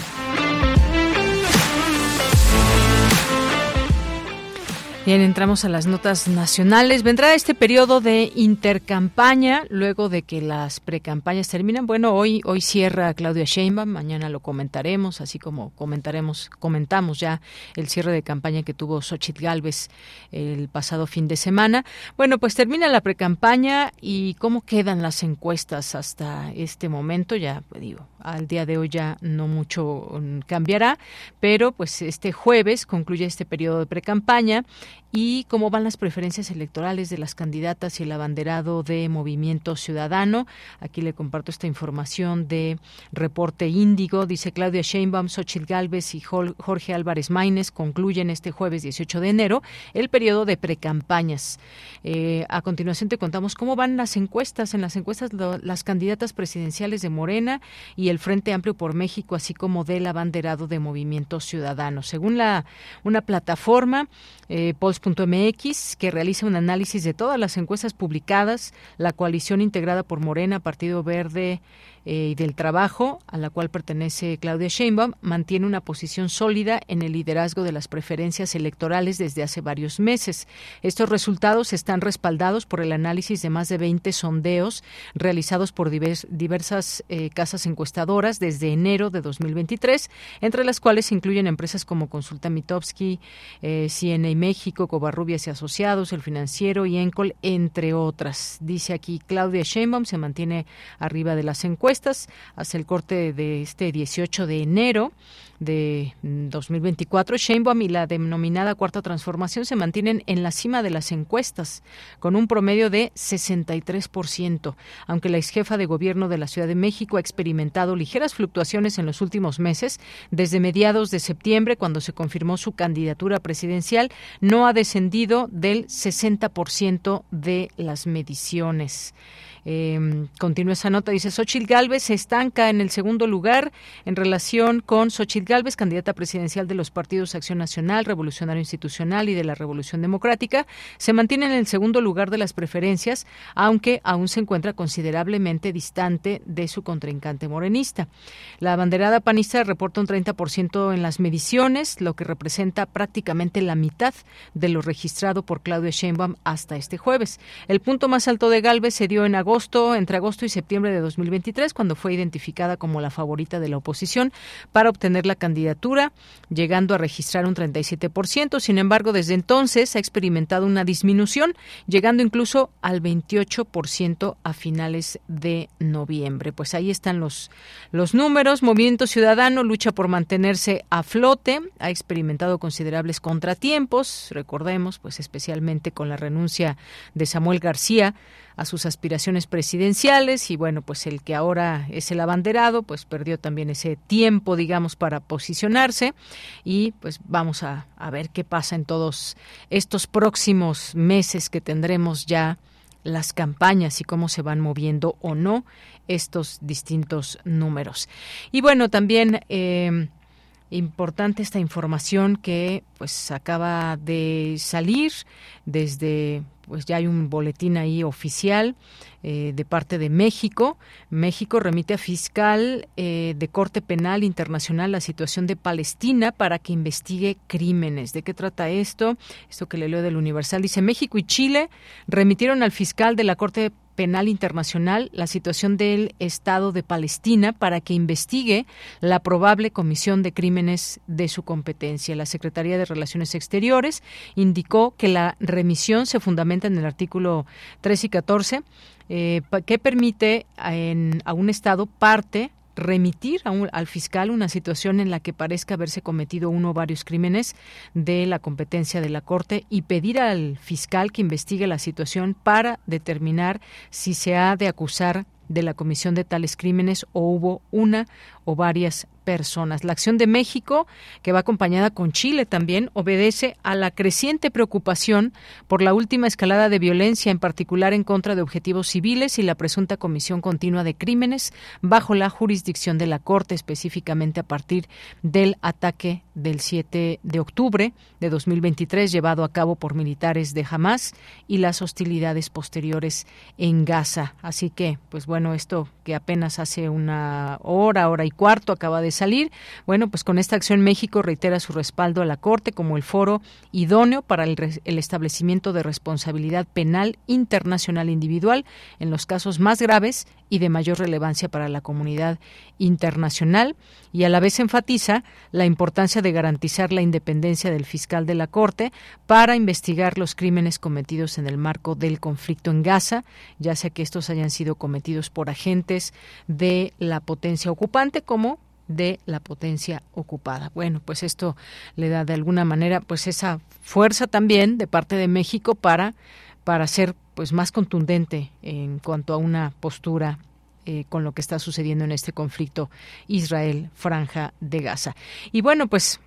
Speaker 1: Bien, entramos a las notas nacionales. Vendrá este periodo de intercampaña luego de que las precampañas terminan. Bueno, hoy hoy cierra Claudia Sheinbaum, mañana lo comentaremos, así como comentaremos comentamos ya el cierre de campaña que tuvo Xochitl Galvez el pasado fin de semana. Bueno, pues termina la precampaña y cómo quedan las encuestas hasta este momento, ya digo, al día de hoy ya no mucho mm, cambiará, pero pues este jueves concluye este periodo de precampaña y cómo van las preferencias electorales de las candidatas y el abanderado de Movimiento Ciudadano. Aquí le comparto esta información de Reporte Índigo. Dice Claudia Sheinbaum, Xochitl Galvez y Jorge Álvarez Maínez concluyen este jueves 18 de enero el periodo de precampañas. Eh, a continuación te contamos cómo van las encuestas. En las encuestas las candidatas presidenciales de Morena y el Frente Amplio por México, así como del abanderado de Movimiento Ciudadano. Según la una plataforma, eh, Polls.mx, que realiza un análisis de todas las encuestas publicadas, la coalición integrada por Morena, Partido Verde, eh, y del Trabajo, a la cual pertenece Claudia Sheinbaum, mantiene una posición sólida en el liderazgo de las preferencias electorales desde hace varios meses. Estos resultados están respaldados por el análisis de más de 20 sondeos realizados por diversas eh, casas encuestadoras desde enero de 2023, entre las cuales incluyen empresas como Consulta Mitowski, eh, México, Covarrubias y Asociados, El Financiero y Encol, entre otras. Dice aquí Claudia Sheinbaum se mantiene arriba de las encuestas hace el corte de este 18 de enero de 2024, Sheinbaum y la denominada Cuarta Transformación se mantienen en la cima de las encuestas, con un promedio de 63%, aunque la exjefa de gobierno de la Ciudad de México ha experimentado ligeras fluctuaciones en los últimos meses, desde mediados de septiembre, cuando se confirmó su candidatura presidencial, no ha descendido del 60% de las mediciones. Eh, continúa esa nota, dice Xochitl Galvez se estanca en el segundo lugar en relación con Xochitl Galvez, candidata presidencial de los partidos Acción Nacional, Revolucionario Institucional y de la Revolución Democrática, se mantiene en el segundo lugar de las preferencias, aunque aún se encuentra considerablemente distante de su contrincante morenista. La banderada panista reporta un 30% en las mediciones, lo que representa prácticamente la mitad de lo registrado por Claudia Sheinbaum hasta este jueves. El punto más alto de Galvez se dio en agosto entre agosto y septiembre de 2023, cuando fue identificada como la favorita de la oposición para obtener la candidatura, llegando a registrar un 37%. Sin embargo, desde entonces ha experimentado una disminución, llegando incluso al 28% a finales de noviembre. Pues ahí están los, los números. Movimiento Ciudadano lucha por mantenerse a flote, ha experimentado considerables contratiempos, recordemos, pues especialmente con la renuncia de Samuel García a sus aspiraciones presidenciales y bueno, pues el que ahora es el abanderado, pues perdió también ese tiempo, digamos, para posicionarse y pues vamos a, a ver qué pasa en todos estos próximos meses que tendremos ya las campañas y cómo se van moviendo o no estos distintos números. Y bueno, también eh, importante esta información que pues acaba de salir desde pues ya hay un boletín ahí oficial eh, de parte de México. México remite a fiscal eh, de Corte Penal Internacional la situación de Palestina para que investigue crímenes. ¿De qué trata esto? Esto que le leo del Universal dice México y Chile remitieron al fiscal de la Corte Penal Internacional la situación del Estado de Palestina para que investigue la probable comisión de crímenes de su competencia. La Secretaría de Relaciones Exteriores indicó que la remisión se fundamenta en el artículo 3 y 14 eh, que permite a un Estado parte remitir al fiscal una situación en la que parezca haberse cometido uno o varios crímenes de la competencia de la Corte y pedir al fiscal que investigue la situación para determinar si se ha de acusar de la comisión de tales crímenes o hubo una o varias personas. La acción de México, que va acompañada con Chile también, obedece a la creciente preocupación por la última escalada de violencia, en particular en contra de objetivos civiles y la presunta comisión continua de crímenes bajo la jurisdicción de la Corte, específicamente a partir del ataque del 7 de octubre de 2023 llevado a cabo por militares de Hamas y las hostilidades posteriores en Gaza. Así que, pues bueno, esto que apenas hace una hora, hora y cuarto acaba de salir. Bueno, pues con esta acción México reitera su respaldo a la Corte como el foro idóneo para el, el establecimiento de responsabilidad penal internacional individual en los casos más graves y de mayor relevancia para la comunidad internacional y a la vez enfatiza la importancia de garantizar la independencia del fiscal de la Corte para investigar los crímenes cometidos en el marco del conflicto en Gaza, ya sea que estos hayan sido cometidos por agentes de la potencia ocupante como de la potencia ocupada. Bueno, pues esto le da de alguna manera pues esa fuerza también de parte de México para para ser pues más contundente en cuanto a una postura eh, con lo que está sucediendo en este conflicto Israel-Franja de Gaza. Y bueno, pues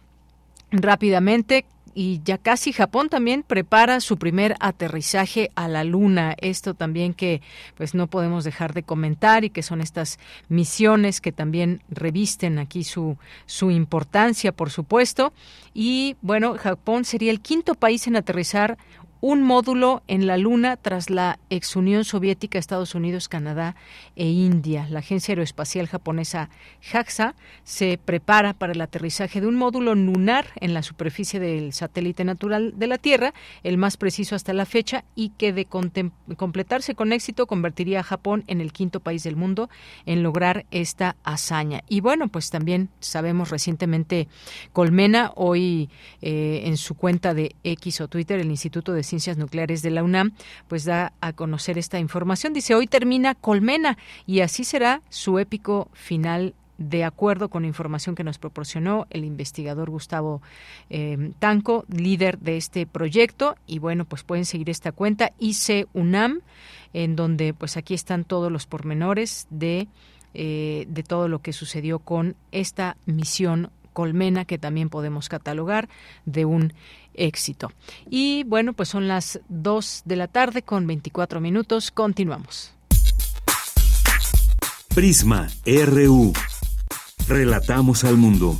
Speaker 1: rápidamente y ya casi Japón también prepara su primer aterrizaje a la luna. Esto también que pues no podemos dejar de comentar y que son estas misiones que también revisten aquí su su importancia, por supuesto. Y bueno, Japón sería el quinto país en aterrizar un módulo en la Luna tras la ex Unión Soviética, Estados Unidos, Canadá e India. La agencia aeroespacial japonesa JAXA se prepara para el aterrizaje de un módulo lunar en la superficie del satélite natural de la Tierra, el más preciso hasta la fecha, y que de completarse con éxito convertiría a Japón en el quinto país del mundo en lograr esta hazaña. Y bueno, pues también sabemos recientemente Colmena, hoy eh, en su cuenta de X o Twitter, el Instituto de Ciencias Nucleares de la UNAM, pues da a conocer esta información. Dice, hoy termina Colmena y así será su épico final de acuerdo con información que nos proporcionó el investigador Gustavo eh, Tanco, líder de este proyecto. Y bueno, pues pueden seguir esta cuenta IC UNAM, en donde pues aquí están todos los pormenores de, eh, de todo lo que sucedió con esta misión Colmena, que también podemos catalogar de un éxito. Y bueno, pues son las 2 de la tarde con 24 minutos. Continuamos.
Speaker 2: Prisma RU. Relatamos al mundo.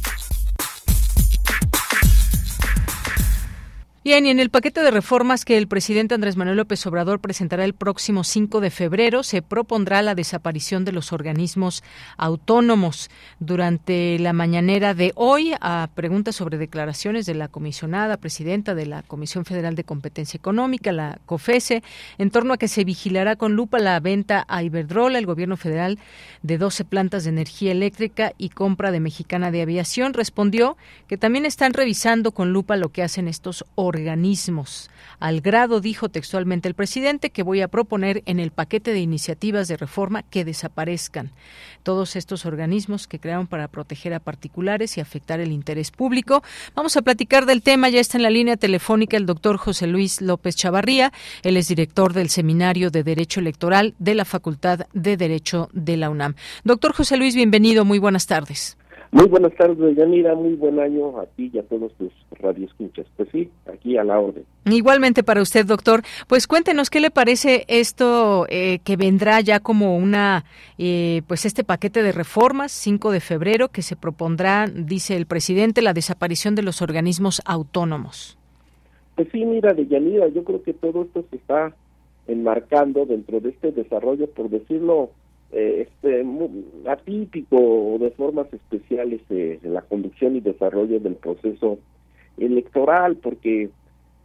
Speaker 1: Bien, y en el paquete de reformas que el presidente Andrés Manuel López Obrador presentará el próximo 5 de febrero, se propondrá la desaparición de los organismos autónomos. Durante la mañanera de hoy, a preguntas sobre declaraciones de la comisionada presidenta de la Comisión Federal de Competencia Económica, la COFESE, en torno a que se vigilará con lupa la venta a Iberdrola, el gobierno federal, de 12 plantas de energía eléctrica y compra de Mexicana de Aviación, respondió que también están revisando con lupa lo que hacen estos organismos organismos. Al grado, dijo textualmente el presidente, que voy a proponer en el paquete de iniciativas de reforma que desaparezcan todos estos organismos que crearon para proteger a particulares y afectar el interés público. Vamos a platicar del tema. Ya está en la línea telefónica el doctor José Luis López Chavarría. Él es director del Seminario de Derecho Electoral de la Facultad de Derecho de la UNAM. Doctor José Luis, bienvenido. Muy buenas tardes.
Speaker 28: Muy buenas tardes, Yanira. Muy buen año a ti y a todos tus radioescuchas. Pues sí, aquí a la orden.
Speaker 1: Igualmente para usted, doctor. Pues cuéntenos qué le parece esto eh, que vendrá ya como una, eh, pues este paquete de reformas, 5 de febrero, que se propondrá, dice el presidente, la desaparición de los organismos autónomos.
Speaker 28: Pues sí, mira, de Yanira, yo creo que todo esto se está enmarcando dentro de este desarrollo, por decirlo eh, este, atípico o de formas especiales en la conducción y desarrollo del proceso electoral, porque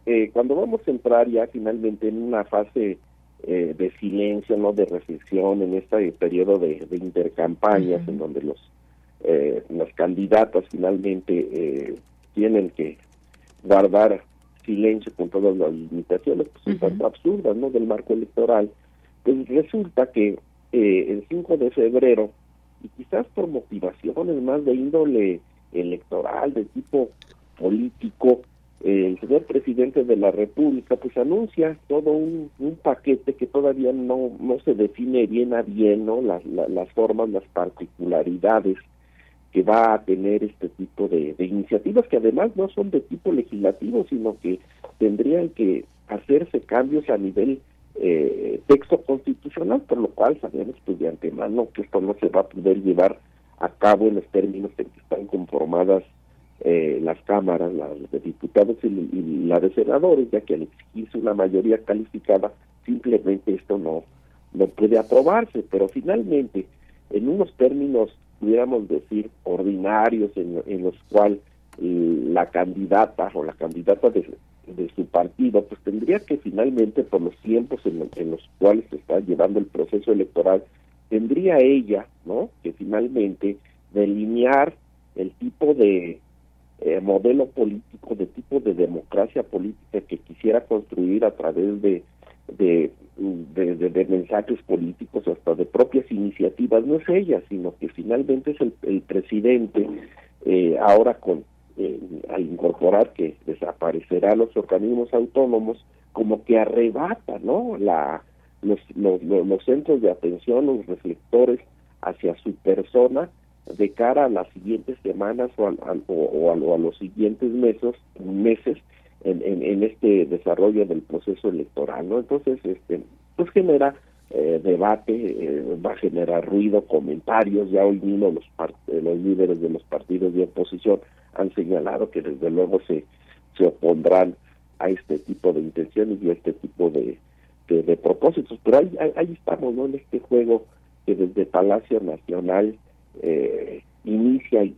Speaker 28: eh, cuando vamos a entrar ya finalmente en una fase eh, de silencio, no de reflexión, en este periodo de, intercampañas, en donde los eh, las candidatas finalmente tienen que guardar silencio con todas las limitaciones, pues son absurdas, ¿no? Del marco electoral, pues resulta que eh, el 5 de febrero, y quizás por motivaciones más de índole electoral, de tipo político, eh, el señor presidente de la República pues anuncia todo un, paquete que todavía no, no se define bien a bien, ¿no? Las, las formas, las particularidades que va a tener este tipo de, de iniciativas que además no son de tipo legislativo, sino que tendrían que hacerse cambios a nivel eh, texto constitucional, por lo cual sabíamos pues de antemano que esto no se va a poder llevar a cabo en los términos en que están conformadas eh, las cámaras, las de diputados y, y, la de senadores, ya que al exigirse una mayoría calificada, simplemente esto no, no puede aprobarse, pero finalmente, en unos términos pudiéramos decir, ordinarios en, los cuales la candidata o la candidata de, su partido, pues tendría que finalmente, por los tiempos en, los cuales se está llevando el proceso electoral, tendría ella, ¿no? Que finalmente delinear el tipo de eh, modelo político, de tipo de democracia política que quisiera construir a través de de, de, mensajes políticos hasta de propias iniciativas, no es ella, sino que finalmente es el, el presidente, eh, ahora con eh, al incorporar que desaparecerá los organismos autónomos, como que arrebata ¿no? la los, los, los centros de atención, los reflectores hacia su persona de cara a las siguientes semanas o, o, a, los siguientes meses, meses en, en, este desarrollo del proceso electoral, ¿no? Entonces, este, pues genera eh, debate, eh, va a generar ruido, comentarios, ya hoy mismo los, eh, los líderes de los partidos de oposición han señalado que desde luego se, se opondrán a este tipo de intenciones y a este tipo de, de, propósitos, pero ahí, ahí, estamos, ¿no? En este juego que desde Palacio Nacional eh, inicia y,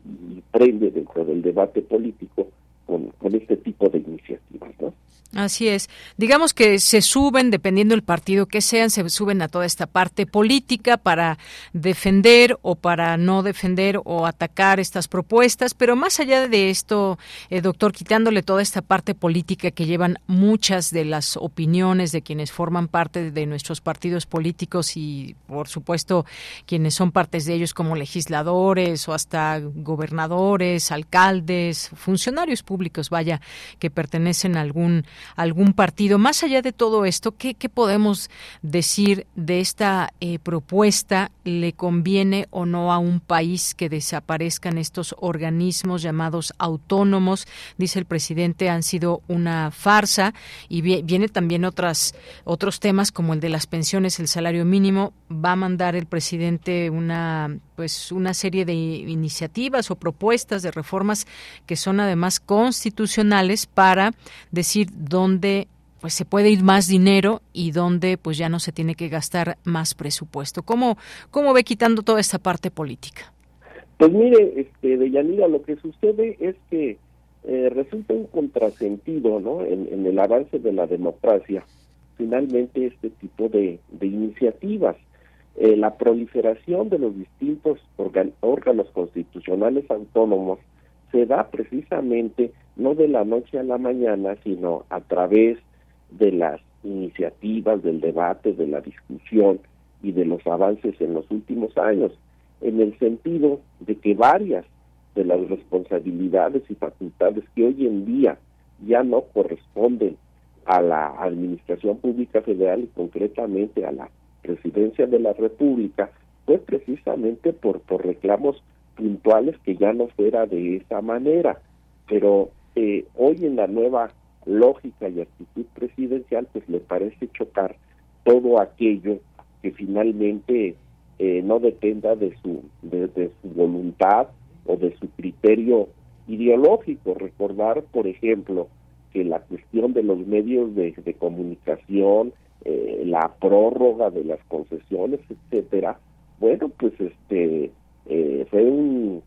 Speaker 28: prende dentro del debate político con, este tipo de iniciativas, ¿no?
Speaker 1: Así es. Digamos que se suben, dependiendo del partido que sean, se suben a toda esta parte política para defender o para no defender o atacar estas propuestas. Pero más allá de esto, eh, doctor, quitándole toda esta parte política que llevan muchas de las opiniones de quienes forman parte de nuestros partidos políticos y, por supuesto, quienes son partes de ellos como legisladores o hasta gobernadores, alcaldes, funcionarios públicos, vaya, que pertenecen a algún algún partido. Más allá de todo esto, ¿qué, podemos decir de esta eh, propuesta? ¿Le conviene o no a un país que desaparezcan estos organismos llamados autónomos? Dice el presidente, han sido una farsa y viene también otras, otros temas como el de las pensiones, el salario mínimo. Va a mandar el presidente una pues una serie de iniciativas o propuestas de reformas que son además constitucionales para decir dónde pues se puede ir más dinero y dónde pues ya no se tiene que gastar más presupuesto. ¿Cómo, cómo ve quitando toda esta parte política?
Speaker 28: Pues mire, este, de Yanira, lo que sucede es que eh, resulta un contrasentido ¿no? En, el avance de la democracia, finalmente este tipo de, de iniciativas. Eh, la proliferación de los distintos órganos constitucionales autónomos se da precisamente no de la noche a la mañana, sino a través de las iniciativas, del debate, de la discusión y de los avances en los últimos años, en el sentido de que varias de las responsabilidades y facultades que hoy en día ya no corresponden a la Administración Pública Federal y concretamente a la Presidencia de la República, fue precisamente por, por reclamos puntuales que ya no fuera de esa manera. Pero eh, hoy en la nueva lógica y actitud presidencial, pues le parece chocar todo aquello que finalmente eh, no dependa de su, de, su voluntad o de su criterio ideológico. Recordar, por ejemplo, que la cuestión de los medios de, de comunicación, eh, la prórroga de las concesiones, etcétera, bueno, pues este eh, fue un,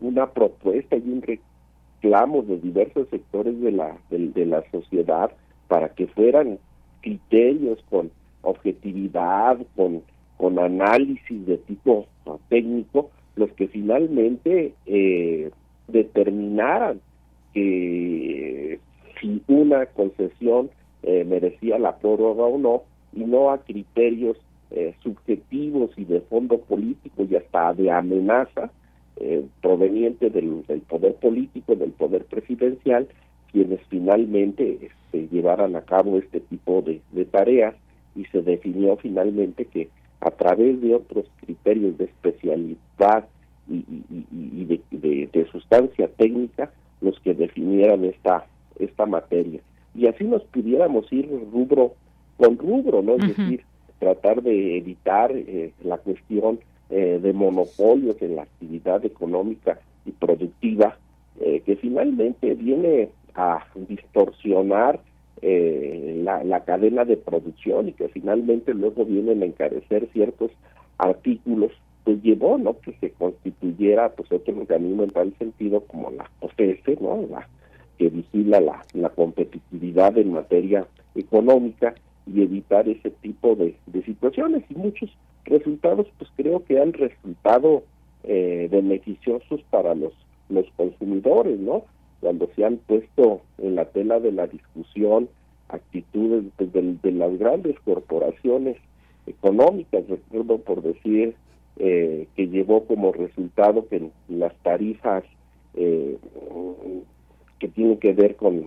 Speaker 28: una propuesta y un reclamo de diversos sectores de la, de, la sociedad para que fueran criterios con objetividad, con, con análisis de tipo técnico, los que finalmente eh, determinaran que si una concesión eh, merecía la prórroga o no, y no a criterios eh, subjetivos y de fondo político y hasta de amenaza eh, proveniente del, poder político, del poder presidencial, quienes finalmente este, llevaran a cabo este tipo de, tareas y se definió finalmente que a través de otros criterios de especialidad y, de, de, sustancia técnica los que definieran esta esta materia y así nos pudiéramos ir rubro con rubro no es decir tratar de evitar eh, la cuestión eh, de monopolios en la actividad económica y productiva, eh, que finalmente viene a distorsionar la, la, cadena de producción y que finalmente luego vienen a encarecer ciertos artículos pues llevó no que se constituyera pues otro organismo en tal sentido como la OCS no la que vigila la, la competitividad en materia económica y evitar ese tipo de, de situaciones. Y muchos resultados pues creo que han resultado eh, beneficiosos para los los consumidores no cuando se han puesto en la tela de la discusión actitudes pues, de, de las grandes corporaciones económicas recuerdo por decir eh, que llevó como resultado que las tarifas eh, que tienen que ver con,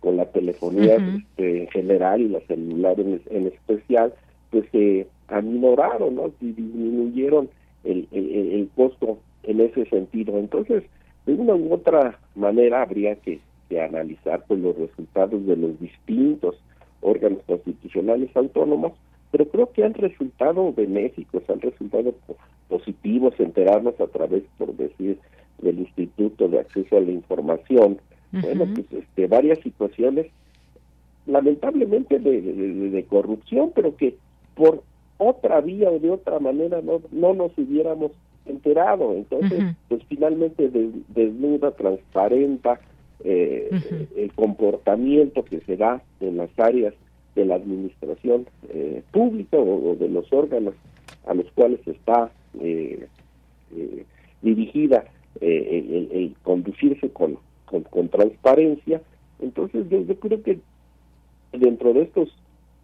Speaker 28: con la telefonía este, en general y la celular en, especial, pues se aminoraron, ¿no? Y disminuyeron el, el, costo en ese sentido. Entonces, de una u otra manera habría que, que analizar pues, los resultados de los distintos órganos constitucionales autónomos pero creo que han resultado benéficos, han resultado positivos enterarnos a través, por decir, del Instituto de Acceso a la Información. Bueno, pues este, varias situaciones, lamentablemente de, corrupción, pero que por otra vía o de otra manera no, no nos hubiéramos enterado. Entonces, pues finalmente desnuda, transparenta eh, el comportamiento que se da en las áreas de la administración eh, pública o, de los órganos a los cuales está eh, eh, dirigida el, conducirse con, con, transparencia. Entonces yo, creo que dentro de estos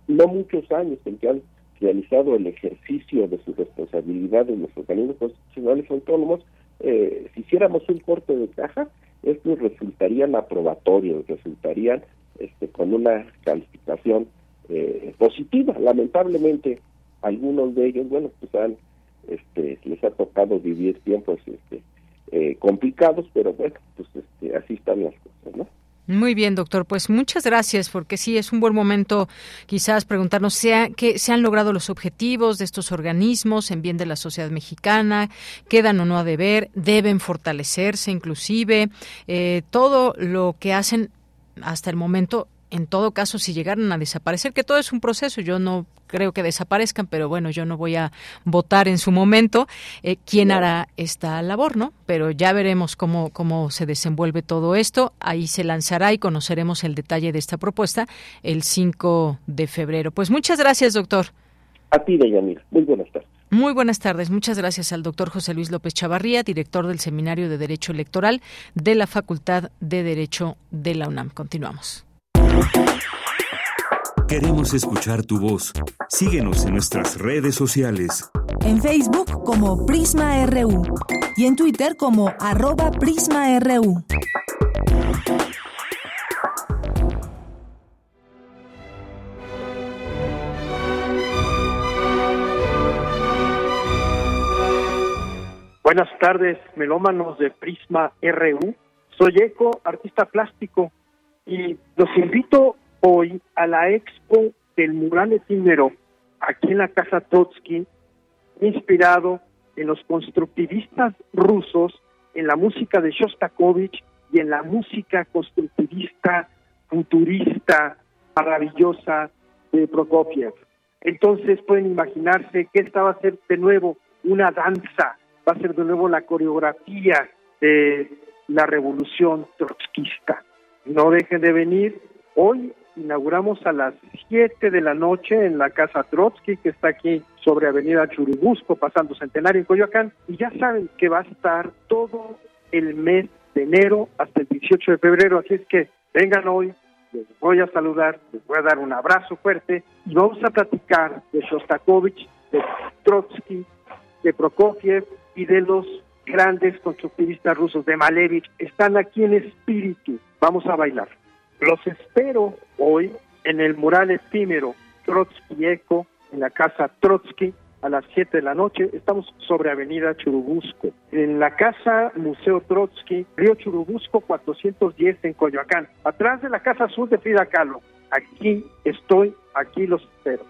Speaker 28: no muchos años en que han realizado el ejercicio de su responsabilidad en los organismos constitucionales autónomos, si hiciéramos un corte de caja, estos resultarían aprobatorios, resultarían este, con una calificación eh, positiva. Lamentablemente, algunos de ellos, bueno, pues han, este, les ha tocado vivir tiempos este, eh, complicados, pero bueno, pues este, así están las cosas, ¿no?
Speaker 1: Muy bien, doctor. Pues muchas gracias, porque sí es un buen momento quizás preguntarnos sea, que se han logrado los objetivos de estos organismos en bien de la sociedad mexicana, quedan o no a deber, deben fortalecerse inclusive, eh, todo lo que hacen hasta el momento en todo caso, si llegaran a desaparecer, que todo es un proceso, yo no creo que desaparezcan, pero bueno, yo no voy a votar en su momento eh, quién hará esta labor, ¿no? Pero ya veremos cómo, cómo se desenvuelve todo esto. Ahí se lanzará y conoceremos el detalle de esta propuesta el 5 de febrero. Pues muchas gracias, doctor.
Speaker 28: A ti, Deyanira. Muy buenas tardes.
Speaker 1: Muy buenas tardes. Muchas gracias al doctor José Luis López Chavarría, director del Seminario de Derecho Electoral de la Facultad de Derecho de la UNAM. Continuamos.
Speaker 2: Queremos escuchar tu voz. Síguenos en nuestras redes sociales.
Speaker 3: En Facebook como Prisma RU y en Twitter como arroba PrismaRU.
Speaker 29: Buenas tardes, melómanos de Prisma RU. Soy Eco, artista plástico y los invito hoy a la expo del mural efímero aquí en la Casa Trotsky, inspirado en los constructivistas rusos, en la música de Shostakovich y en la música constructivista, futurista, maravillosa de Prokofiev. Entonces pueden imaginarse que esta va a ser de nuevo una danza, va a ser de nuevo la coreografía de la revolución trotskista no dejen de venir. Hoy inauguramos a las 7 de la noche en la Casa Trotsky, que está aquí sobre Avenida Churubusco, pasando Centenario en Coyoacán. Y ya saben que va a estar todo el mes de enero hasta el 18 de febrero. Así es que vengan hoy, les voy a saludar, les voy a dar un abrazo fuerte y vamos a platicar de Shostakovich, de Trotsky, de Prokofiev y de los grandes constructivistas rusos, de Malevich. Están aquí en espíritu Vamos a bailar. Los espero hoy en el mural efímero Trotsky Eco, en la casa Trotsky, a las 7 de la noche. Estamos sobre Avenida Churubusco. En la casa Museo Trotsky, Río Churubusco 410 en Coyoacán, atrás de la casa azul de Frida Kahlo. Aquí estoy, aquí los espero.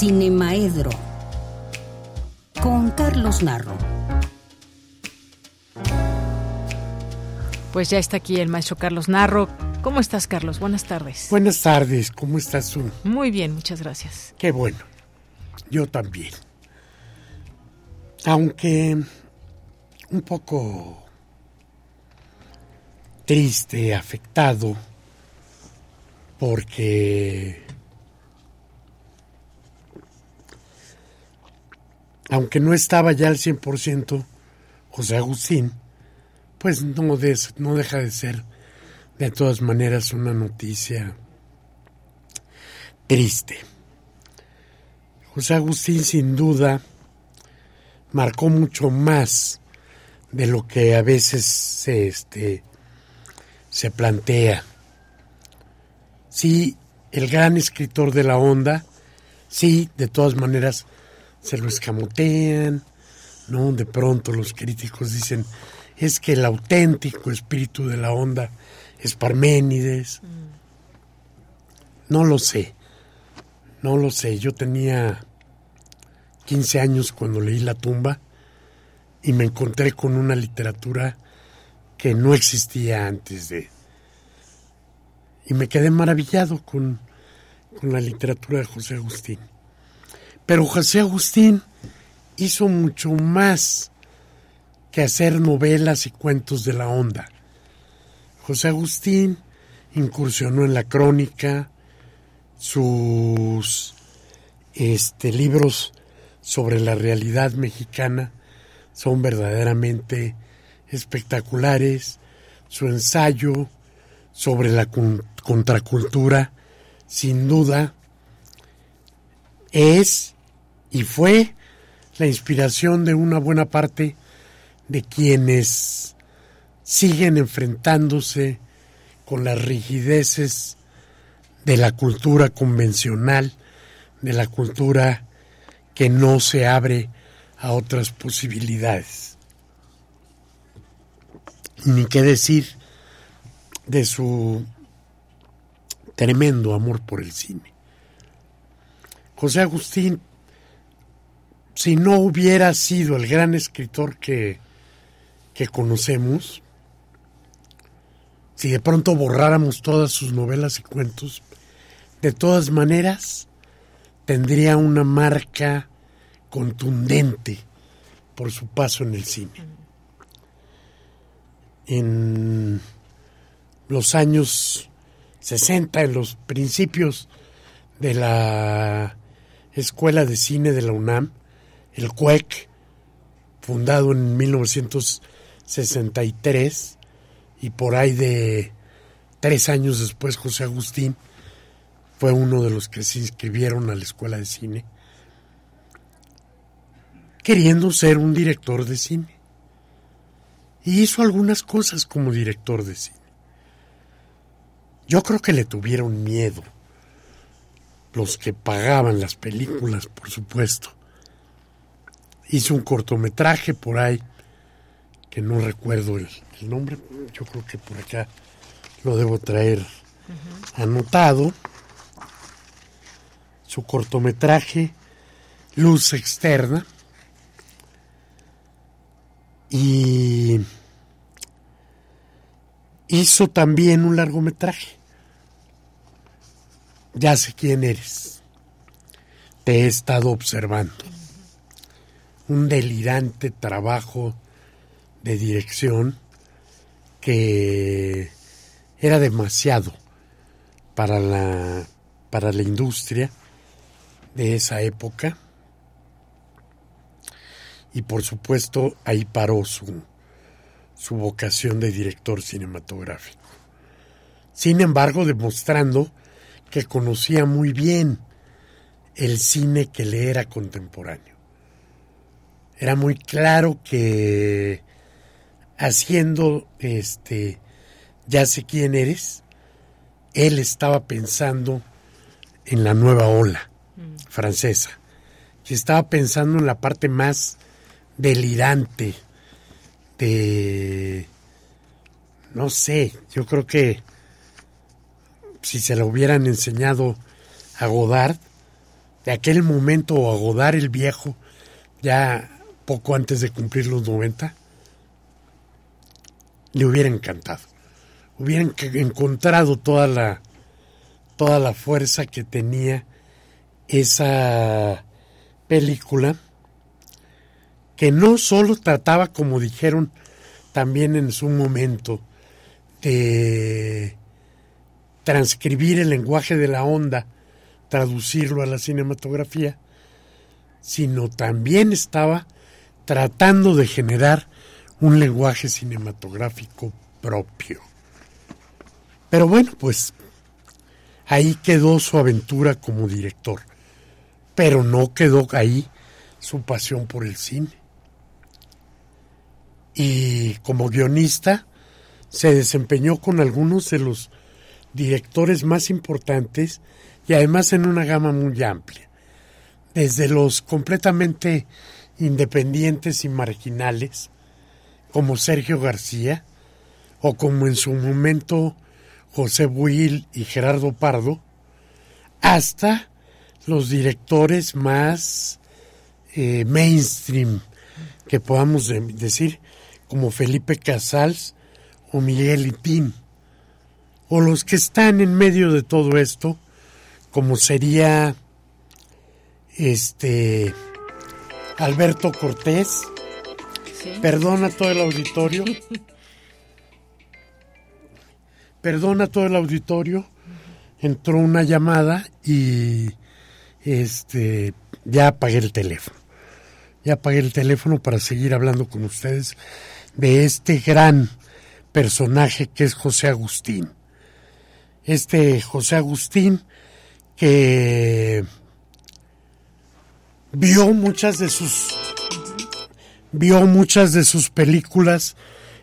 Speaker 6: Cinemaedro con Carlos Narro.
Speaker 1: Pues ya está aquí el maestro Carlos Narro. ¿Cómo estás, Carlos? Buenas tardes.
Speaker 30: Buenas tardes, ¿cómo estás tú?
Speaker 1: Muy bien, muchas gracias.
Speaker 30: Qué bueno, yo también. Aunque un poco triste, afectado, porque aunque no estaba ya al 100% José Agustín, pues no, no deja de ser de todas maneras una noticia triste. José Agustín sin duda marcó mucho más de lo que a veces se, este, se plantea. Sí, el gran escritor de la onda, sí, de todas maneras se lo escamotean, ¿no? De pronto los críticos dicen, es que el auténtico espíritu de la onda es Parménides. No lo sé, no lo sé. Yo tenía 15 años cuando leí La tumba y me encontré con una literatura que no existía antes de... Y me quedé maravillado con, con la literatura de José Agustín. Pero José Agustín hizo mucho más que hacer novelas y cuentos de la onda. José Agustín incursionó en la crónica, sus este, libros sobre la realidad mexicana son verdaderamente espectaculares, su ensayo sobre la con- contracultura, sin duda, es y fue la inspiración de una buena parte de quienes siguen enfrentándose con las rigideces de la cultura convencional, de la cultura que no se abre a otras posibilidades. Ni qué decir de su tremendo amor por el cine. José Agustín, si no hubiera sido el gran escritor que, que conocemos, si de pronto borráramos todas sus novelas y cuentos, de todas maneras tendría una marca contundente por su paso en el cine. En los años 60, en los principios de la Escuela de Cine de la UNAM, el CUEC, fundado en 1963, y por ahí de tres años después José Agustín fue uno de los que se inscribieron a la Escuela de Cine, queriendo ser un director de cine. Y hizo algunas cosas como director de cine. Yo creo que le tuvieron miedo los que pagaban las películas, por supuesto. Hizo un cortometraje por ahí, que no recuerdo el, el nombre, yo creo que por acá lo debo traer anotado. Su cortometraje, Luz Externa. Y hizo también un largometraje. Ya sé quién eres. Te he estado observando. Un delirante trabajo de dirección que era demasiado para la para la industria de esa época y por supuesto ahí paró su su vocación de director cinematográfico. Sin embargo, demostrando que conocía muy bien el cine que le era contemporáneo. Era muy claro que haciendo este ya sé quién eres, él estaba pensando en la nueva ola francesa, que estaba pensando en la parte más delirante de no sé, yo creo que si se lo hubieran enseñado a Godard, de aquel momento a Godard el viejo, ya poco antes de cumplir los 90, le hubiera encantado. Hubieran encontrado toda la, toda la fuerza que tenía esa película, que no solo trataba, como dijeron también en su momento, de transcribir el lenguaje de la onda, traducirlo a la cinematografía, sino también estaba tratando de generar un lenguaje cinematográfico propio. Pero bueno, pues ahí quedó su aventura como director, pero no quedó ahí su pasión por el cine. Y como guionista se desempeñó con algunos de los directores más importantes y además en una gama muy amplia, desde los completamente independientes y marginales, como Sergio García, o como en su momento José Buil y Gerardo Pardo, hasta los directores más eh, mainstream que podamos decir, como Felipe Casals o Miguel Ipín, o los que están en medio de todo esto, como sería este Alberto Cortés. Perdona todo el auditorio. Perdona todo el auditorio. Entró una llamada y este ya apagué el teléfono. Ya apagué el teléfono para seguir hablando con ustedes de este gran personaje que es José Agustín. Este José Agustín que vio muchas de sus vio muchas de sus películas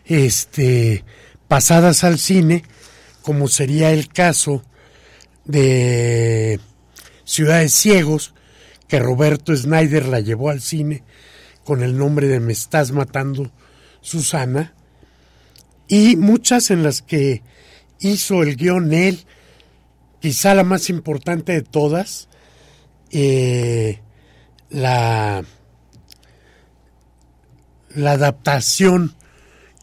Speaker 30: este pasadas al cine como sería el caso de Ciudades Ciegos que Roberto Snyder la llevó al cine con el nombre de Me estás matando Susana. Y muchas en las que hizo el guion él quizá la más importante de todas eh, la, la adaptación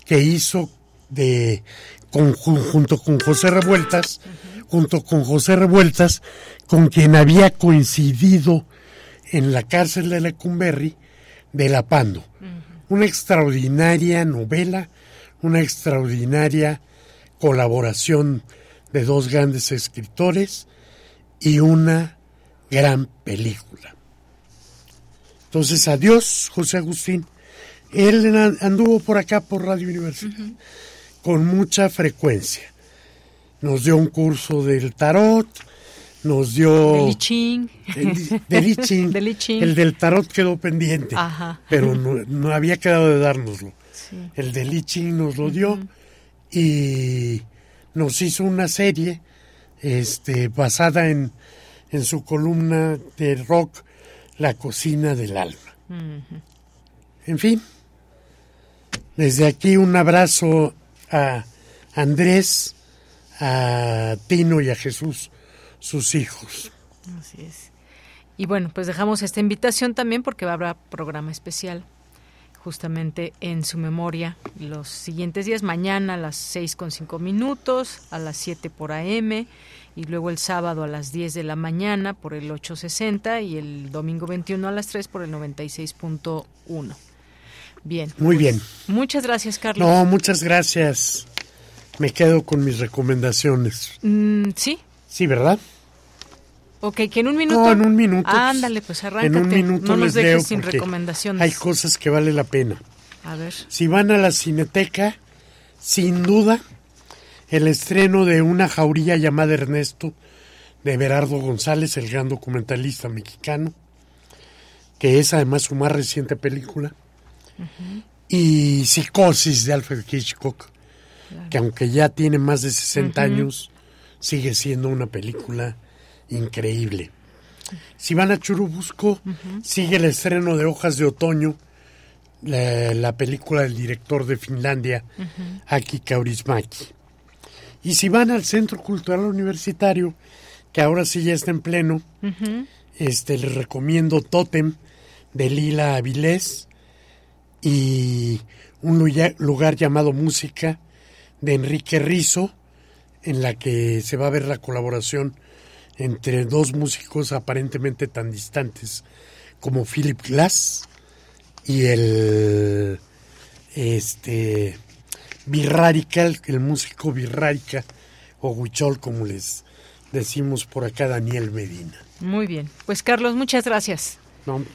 Speaker 30: que hizo de junto con José Revueltas, junto con José Revueltas, con quien había coincidido en la cárcel de Lecumberri de La Pando. Una extraordinaria novela, una extraordinaria colaboración de dos grandes escritores y una gran película. Entonces, adiós, José Agustín. Él anduvo por acá por Radio Universidad con mucha frecuencia. Nos dio un curso del tarot, nos dio...
Speaker 1: Del
Speaker 30: El, *laughs* el del tarot quedó pendiente, pero no, había quedado de dárnoslo. El del I nos lo dio y nos hizo una serie este, basada en, en su columna de rock la cocina del alma. En fin, desde aquí un abrazo a Andrés, a Tino y a Jesús, sus hijos.
Speaker 1: Así es. Y bueno, pues dejamos esta invitación también porque habrá programa especial justamente en su memoria los siguientes días, mañana a las seis con cinco minutos, a las 7 por AM y luego el sábado a las 10 de la mañana por el 860 y el domingo 21 a las 3 por el 96.1. Bien.
Speaker 30: Muy bien.
Speaker 1: Muchas gracias, Carlos.
Speaker 30: No, muchas gracias. Me quedo con mis recomendaciones.
Speaker 1: Mm, sí.
Speaker 30: Sí, ¿verdad?
Speaker 1: Ok, que en un minuto.
Speaker 30: No, en un minuto.
Speaker 1: ándale, pues arráncate.
Speaker 30: En un minuto
Speaker 1: no nos
Speaker 30: les
Speaker 1: dejes sin recomendaciones.
Speaker 30: Hay cosas que vale la pena.
Speaker 1: A ver.
Speaker 30: Si van a la cineteca, sin duda, el estreno de una jaurilla llamada Ernesto de Berardo González, el gran documentalista mexicano, que es además su más reciente película, y Psicosis de Alfred Hitchcock, que aunque ya tiene más de 60 años, sigue siendo una película increíble. Si van a Churubusco, sigue el estreno de Hojas de Otoño, la, película del director de Finlandia, Aki Kaurismäki. Y si van al Centro Cultural Universitario, que ahora sí ya está en pleno, este les recomiendo Totem de Lila Avilés y un lugar llamado Música de Enrique Rizo, en la que se va a ver la colaboración entre dos músicos aparentemente tan distantes como Philip Glass y el este Virrárica, el, músico Virrárica o Huichol como les decimos por acá Daniel Medina.
Speaker 1: Muy bien, pues Carlos, muchas gracias.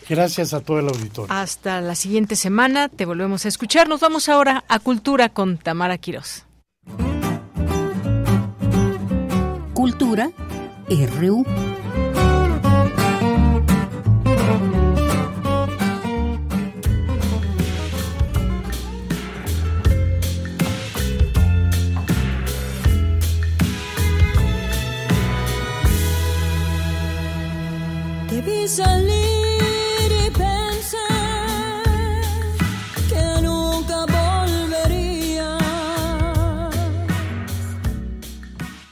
Speaker 30: gracias a todo el auditorio.
Speaker 1: Hasta la siguiente semana, te volvemos a escuchar. Nos vamos ahora a Cultura con Tamara Quirós.
Speaker 6: Cultura RU.
Speaker 22: Debí salir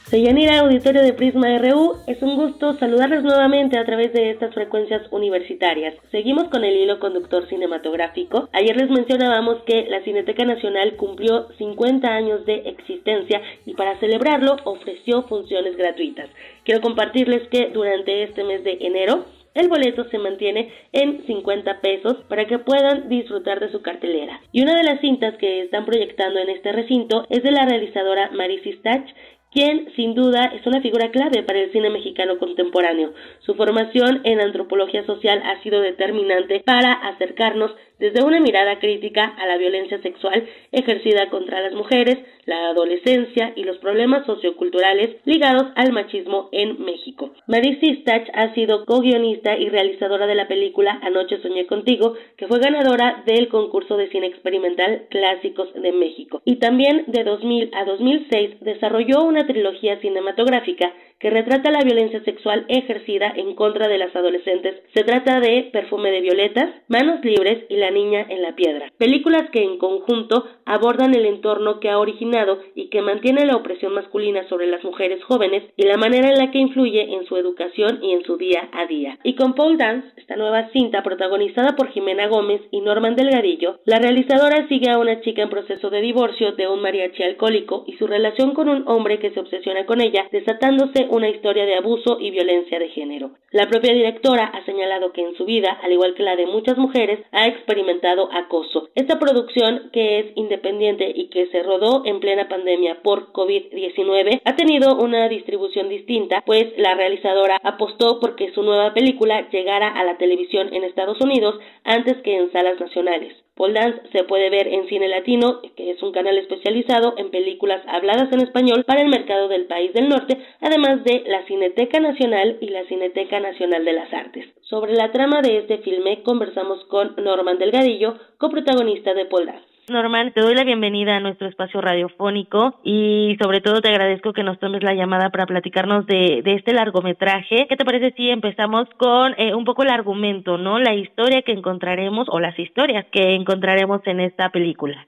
Speaker 31: Soy Yanira, auditorio de Prisma RU. Es un gusto saludarles nuevamente a través de estas frecuencias universitarias. Seguimos con el hilo conductor cinematográfico. Ayer les mencionábamos que la Cineteca Nacional cumplió 50 años de existencia y para celebrarlo ofreció funciones gratuitas. Quiero compartirles que durante este mes de enero el boleto se mantiene en 50 pesos para que puedan disfrutar de su cartelera. Y una de las cintas que están proyectando en este recinto es de la realizadora Marisis Tach, quien sin duda es una figura clave para el cine mexicano contemporáneo. Su formación en antropología social ha sido determinante para acercarnos desde una mirada crítica a la violencia sexual ejercida contra las mujeres, la adolescencia y los problemas socioculturales ligados al machismo en México. Marie Sistach ha sido co-guionista y realizadora de la película Anoche soñé contigo, que fue ganadora del concurso de cine experimental Clásicos de México. Y también de 2000 a 2006 desarrolló una trilogía cinematográfica que retrata la violencia sexual ejercida en contra de las adolescentes. Se trata de Perfume de Violetas, Manos Libres y La Niña en la Piedra. Películas que en conjunto abordan el entorno que ha originado y que mantiene la opresión masculina sobre las mujeres jóvenes y la manera en la que influye en su educación y en su día a día. Y con Paul Dance, esta nueva cinta protagonizada por Jimena Gómez y Norman Delgadillo, la realizadora sigue a una chica en proceso de divorcio de un mariachi alcohólico y su relación con un hombre que se obsesiona con ella, desatándose una historia de abuso y violencia de género. La propia directora ha señalado que en su vida, al igual que la de muchas mujeres, ha experimentado acoso. Esta producción, que es independiente y que se rodó en plena pandemia por COVID-19, ha tenido una distribución distinta, pues la realizadora apostó porque su nueva película llegara a la televisión en Estados Unidos antes que en salas nacionales. Pole Dance se puede ver en Cine Latino, que es un canal especializado en películas habladas en español para el mercado del país del norte, además de la Cineteca Nacional y la Cineteca Nacional de las Artes. Sobre la trama de este filme conversamos con Norman Delgadillo, coprotagonista de Pole Dance.
Speaker 32: Norman, te doy la bienvenida a nuestro espacio radiofónico y sobre todo te agradezco que nos tomes la llamada para platicarnos de, de este largometraje. ¿Qué te parece si empezamos con eh, un poco el argumento, ¿no? La historia que encontraremos o las historias que encontraremos en esta película.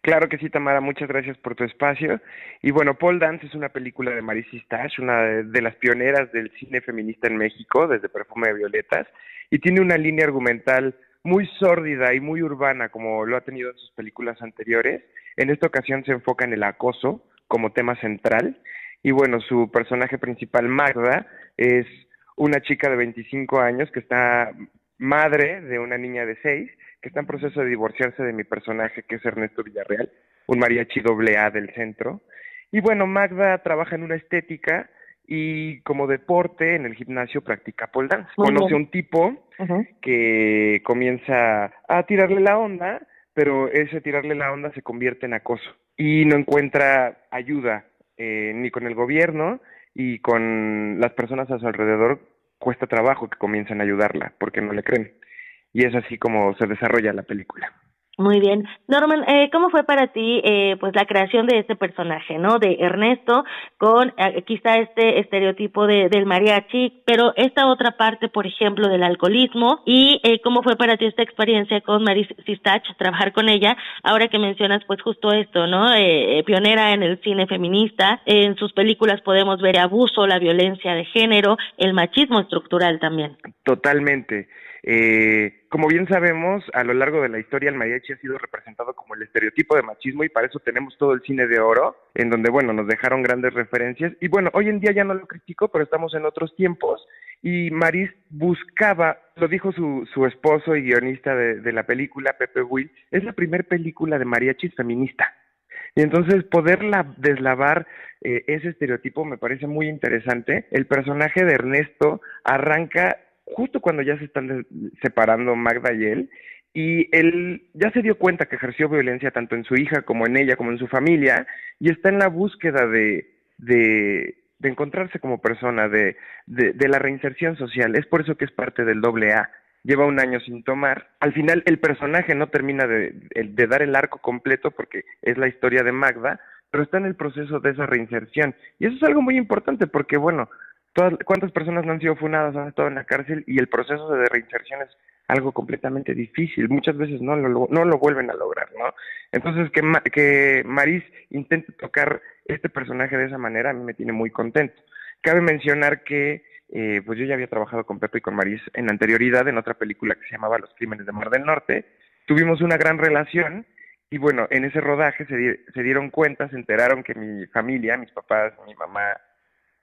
Speaker 33: Claro que sí, Tamara, muchas gracias por tu espacio. Y bueno, Paul Dance es una película de Marisa Stash, una de, de las pioneras del cine feminista en México, desde Perfume de Violetas, y tiene una línea argumental muy sórdida y muy urbana como lo ha tenido en sus películas anteriores. En esta ocasión se enfoca en el acoso como tema central y bueno, su personaje principal, Magda, es una chica de 25 años que está madre de una niña de 6 que está en proceso de divorciarse de mi personaje que es Ernesto Villarreal, un mariachi doble A del centro. Y bueno, Magda trabaja en una estética y como deporte en el gimnasio practica pole dance. Conoce a un tipo que comienza a tirarle la onda, pero ese tirarle la onda se convierte en acoso y no encuentra ayuda eh, ni con el gobierno y con las personas a su alrededor cuesta trabajo que comiencen a ayudarla porque no le creen. Y es así como se desarrolla la película.
Speaker 32: Muy bien. Norman, eh, ¿cómo fue para ti eh, pues la creación de este personaje, no? De Ernesto, con eh, está este estereotipo de, del mariachi, pero esta otra parte, por ejemplo, del alcoholismo, y eh, cómo fue para ti esta experiencia con Maris Sistach, trabajar con ella, ahora que mencionas pues justo esto, ¿no? Eh, pionera en el cine feminista, en sus películas podemos ver abuso, la violencia de género, el machismo estructural también.
Speaker 33: Totalmente. Eh, como bien sabemos, a lo largo de la historia el mariachi ha sido representado como el estereotipo de machismo y para eso tenemos todo el cine de oro, en donde, bueno, nos dejaron grandes referencias. Y bueno, hoy en día ya no lo critico, pero estamos en otros tiempos y Maris buscaba, lo dijo su, su esposo y guionista de, la película, Pepe Will, es la primera película de mariachis feminista. Y entonces poderla deslavar eh, ese estereotipo me parece muy interesante. El personaje de Ernesto arranca justo cuando ya se están separando Magda y él, y él ya se dio cuenta que ejerció violencia tanto en su hija como en ella, como en su familia, y está en la búsqueda de, de, de encontrarse como persona, de, de, la reinserción social. Es por eso que es parte del doble A. Lleva un año sin tomar. Al final el personaje no termina de, de dar el arco completo porque es la historia de Magda, pero está en el proceso de esa reinserción. Y eso es algo muy importante porque, bueno, ¿Cuántas personas no han sido funadas, han estado en la cárcel y el proceso de reinserción es algo completamente difícil? Muchas veces no lo, no lo vuelven a lograr, ¿no? Entonces, que, que Maris intente tocar este personaje de esa manera a mí me tiene muy contento. Cabe mencionar que eh, pues yo ya había trabajado con Pepe y con Maris en anterioridad en otra película que se llamaba Los Crímenes de Mar del Norte. Tuvimos una gran relación y bueno, en ese rodaje se, se dieron cuenta, se enteraron que mi familia, mis papás, mi mamá,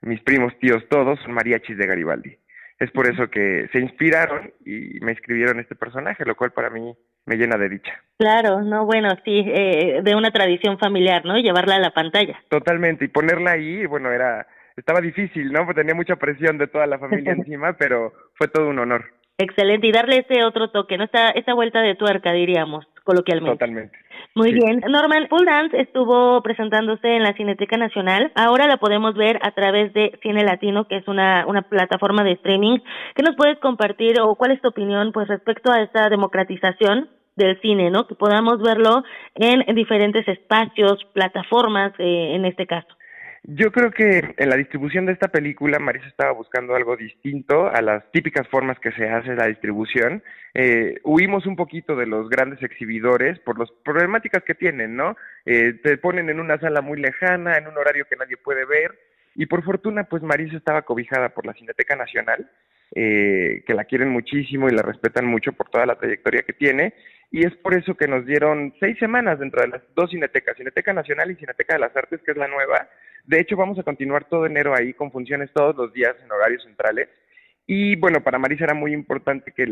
Speaker 33: mis primos, tíos, todos son mariachis de Garibaldi. Es por eso que se inspiraron y me escribieron este personaje, lo cual para mí me llena de dicha.
Speaker 32: Claro, no, bueno, sí, eh, de una tradición familiar, ¿no? Llevarla a la pantalla.
Speaker 33: Totalmente, y ponerla ahí, bueno, era, estaba difícil, ¿no? Porque tenía mucha presión de toda la familia *laughs* encima, pero fue todo un honor.
Speaker 32: Excelente, y darle ese otro toque, ¿no? Esta, esta vuelta de tuerca, diríamos, coloquialmente.
Speaker 33: Totalmente.
Speaker 32: Muy bien. Norman, Full Dance estuvo presentándose en la Cineteca Nacional. Ahora la podemos ver a través de Cine Latino, que es una, una plataforma de streaming. ¿Qué nos puedes compartir o cuál es tu opinión pues respecto a esta democratización del cine, ¿no? Que podamos verlo en, diferentes espacios, plataformas, eh, en este caso.
Speaker 33: Yo creo que en la distribución de esta película Marisa estaba buscando algo distinto a las típicas formas que se hace la distribución. Eh, huimos un poquito de los grandes exhibidores por las problemáticas que tienen, ¿no? Eh, te ponen en una sala muy lejana, en un horario que nadie puede ver. Y por fortuna, pues Marisa estaba cobijada por la Cineteca Nacional, eh, que la quieren muchísimo y la respetan mucho por toda la trayectoria que tiene. Y es por eso que nos dieron seis semanas dentro de las dos cinetecas, Cineteca Nacional y Cineteca de las Artes, que es la nueva, de hecho, vamos a continuar todo enero ahí con funciones todos los días en horarios centrales. Y bueno, para Marisa era muy importante que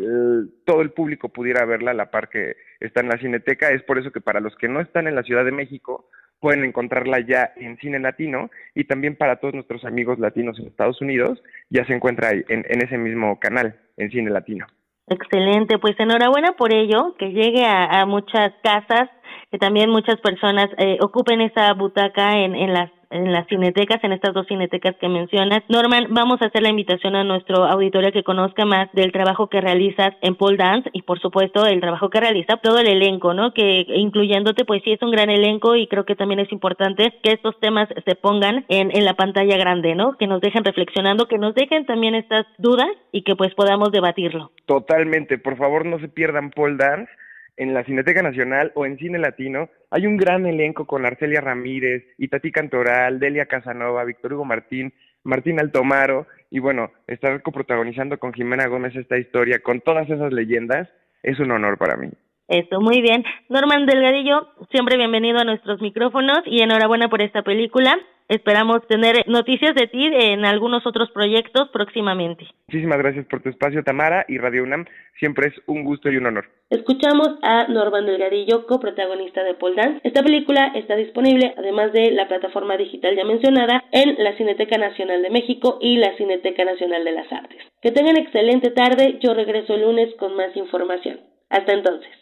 Speaker 33: todo el público pudiera verla a la par que está en la Cineteca. Es por eso que para los que no están en la Ciudad de México, pueden encontrarla ya en Cine Latino y también para todos nuestros amigos latinos en Estados Unidos, ya se encuentra ahí en, ese mismo canal, en Cine Latino.
Speaker 32: Excelente, pues enhorabuena por ello, que llegue a, muchas casas, que también muchas personas eh, ocupen esa butaca en, en las en las cinetecas, en estas dos cinetecas que mencionas. Norman, vamos a hacer la invitación a nuestro auditorio que conozca más del trabajo que realizas en Pole Dance y por supuesto el trabajo que realiza todo el elenco, ¿no? Que incluyéndote, pues sí es un gran elenco y creo que también es importante que estos temas se pongan en, en la pantalla grande, ¿no? Que nos dejen reflexionando, que nos dejen también estas dudas y que pues podamos debatirlo.
Speaker 33: Totalmente, por favor no se pierdan Pole Dance en la Cineteca Nacional o en Cine Latino, hay un gran elenco con Arcelia Ramírez, Itati Cantoral, Delia Casanova, Víctor Hugo Martín, Martín Altomaro, y bueno, estar coprotagonizando con Jimena Gómez esta historia, con todas esas leyendas, es un honor para mí.
Speaker 32: Eso, muy bien. Norman Delgadillo, siempre bienvenido a nuestros micrófonos y enhorabuena por esta película. Esperamos tener noticias de ti en algunos otros proyectos próximamente.
Speaker 33: Muchísimas gracias por tu espacio, Tamara, y Radio UNAM. Siempre es un gusto y un honor.
Speaker 31: Escuchamos a Norman Delgadillo, coprotagonista de Paul Dance. Esta película está disponible, además de la plataforma digital ya mencionada, en la Cineteca Nacional de México y la Cineteca Nacional de las Artes. Que tengan excelente tarde. Yo regreso el lunes con más información. Hasta entonces.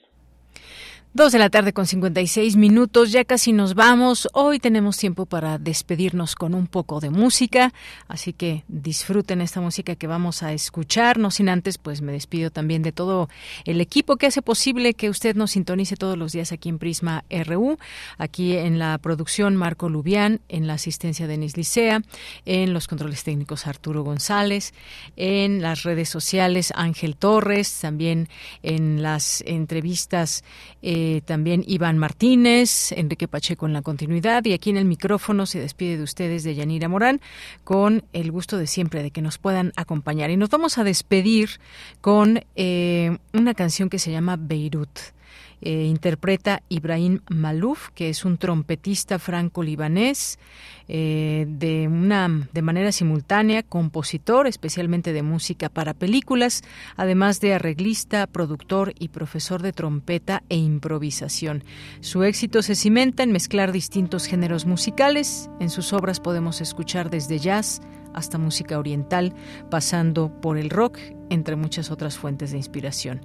Speaker 1: Dos de la tarde con 56 minutos, ya casi nos vamos. Hoy tenemos tiempo para despedirnos con un poco de música, así que disfruten esta música que vamos a escuchar. No sin antes, pues me despido también de todo el equipo que hace posible que usted nos sintonice todos los días aquí en Prisma RU, aquí en la producción Marco Lubián, en la asistencia de Denis Licea, en los controles técnicos Arturo González, en las redes sociales Ángel Torres, también en las entrevistas. Eh, eh, también Iván Martínez, Enrique Pacheco en la continuidad y aquí en el micrófono se despide de ustedes de Yanira Morán con el gusto de siempre de que nos puedan acompañar. Y nos vamos a despedir con eh, una canción que se llama Beirut. Eh, interpreta Ibrahim Malouf, que es un trompetista franco-libanés, eh, de, de manera simultánea, compositor, especialmente de música para películas, además de arreglista, productor y profesor de trompeta e improvisación. Su éxito se cimenta en mezclar distintos géneros musicales. En sus obras podemos escuchar desde jazz, hasta música oriental, pasando por el rock, entre muchas otras fuentes de inspiración.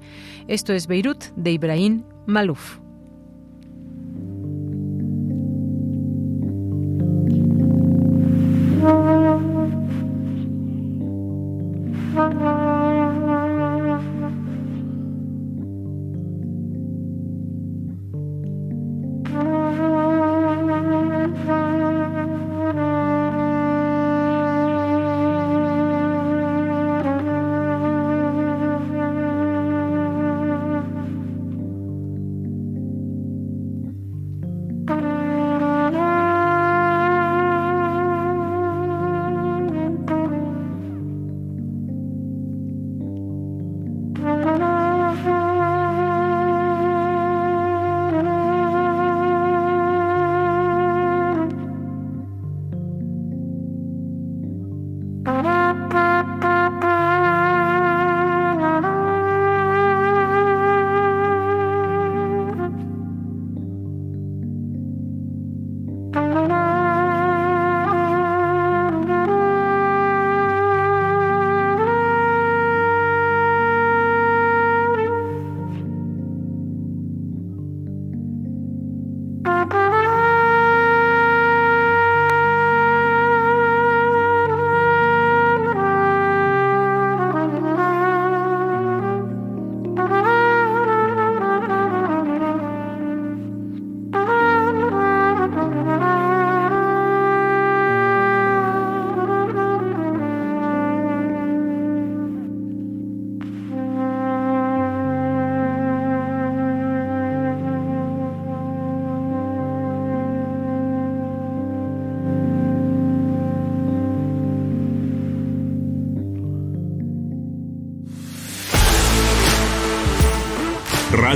Speaker 1: Esto es Beirut de Ibrahim Malouf.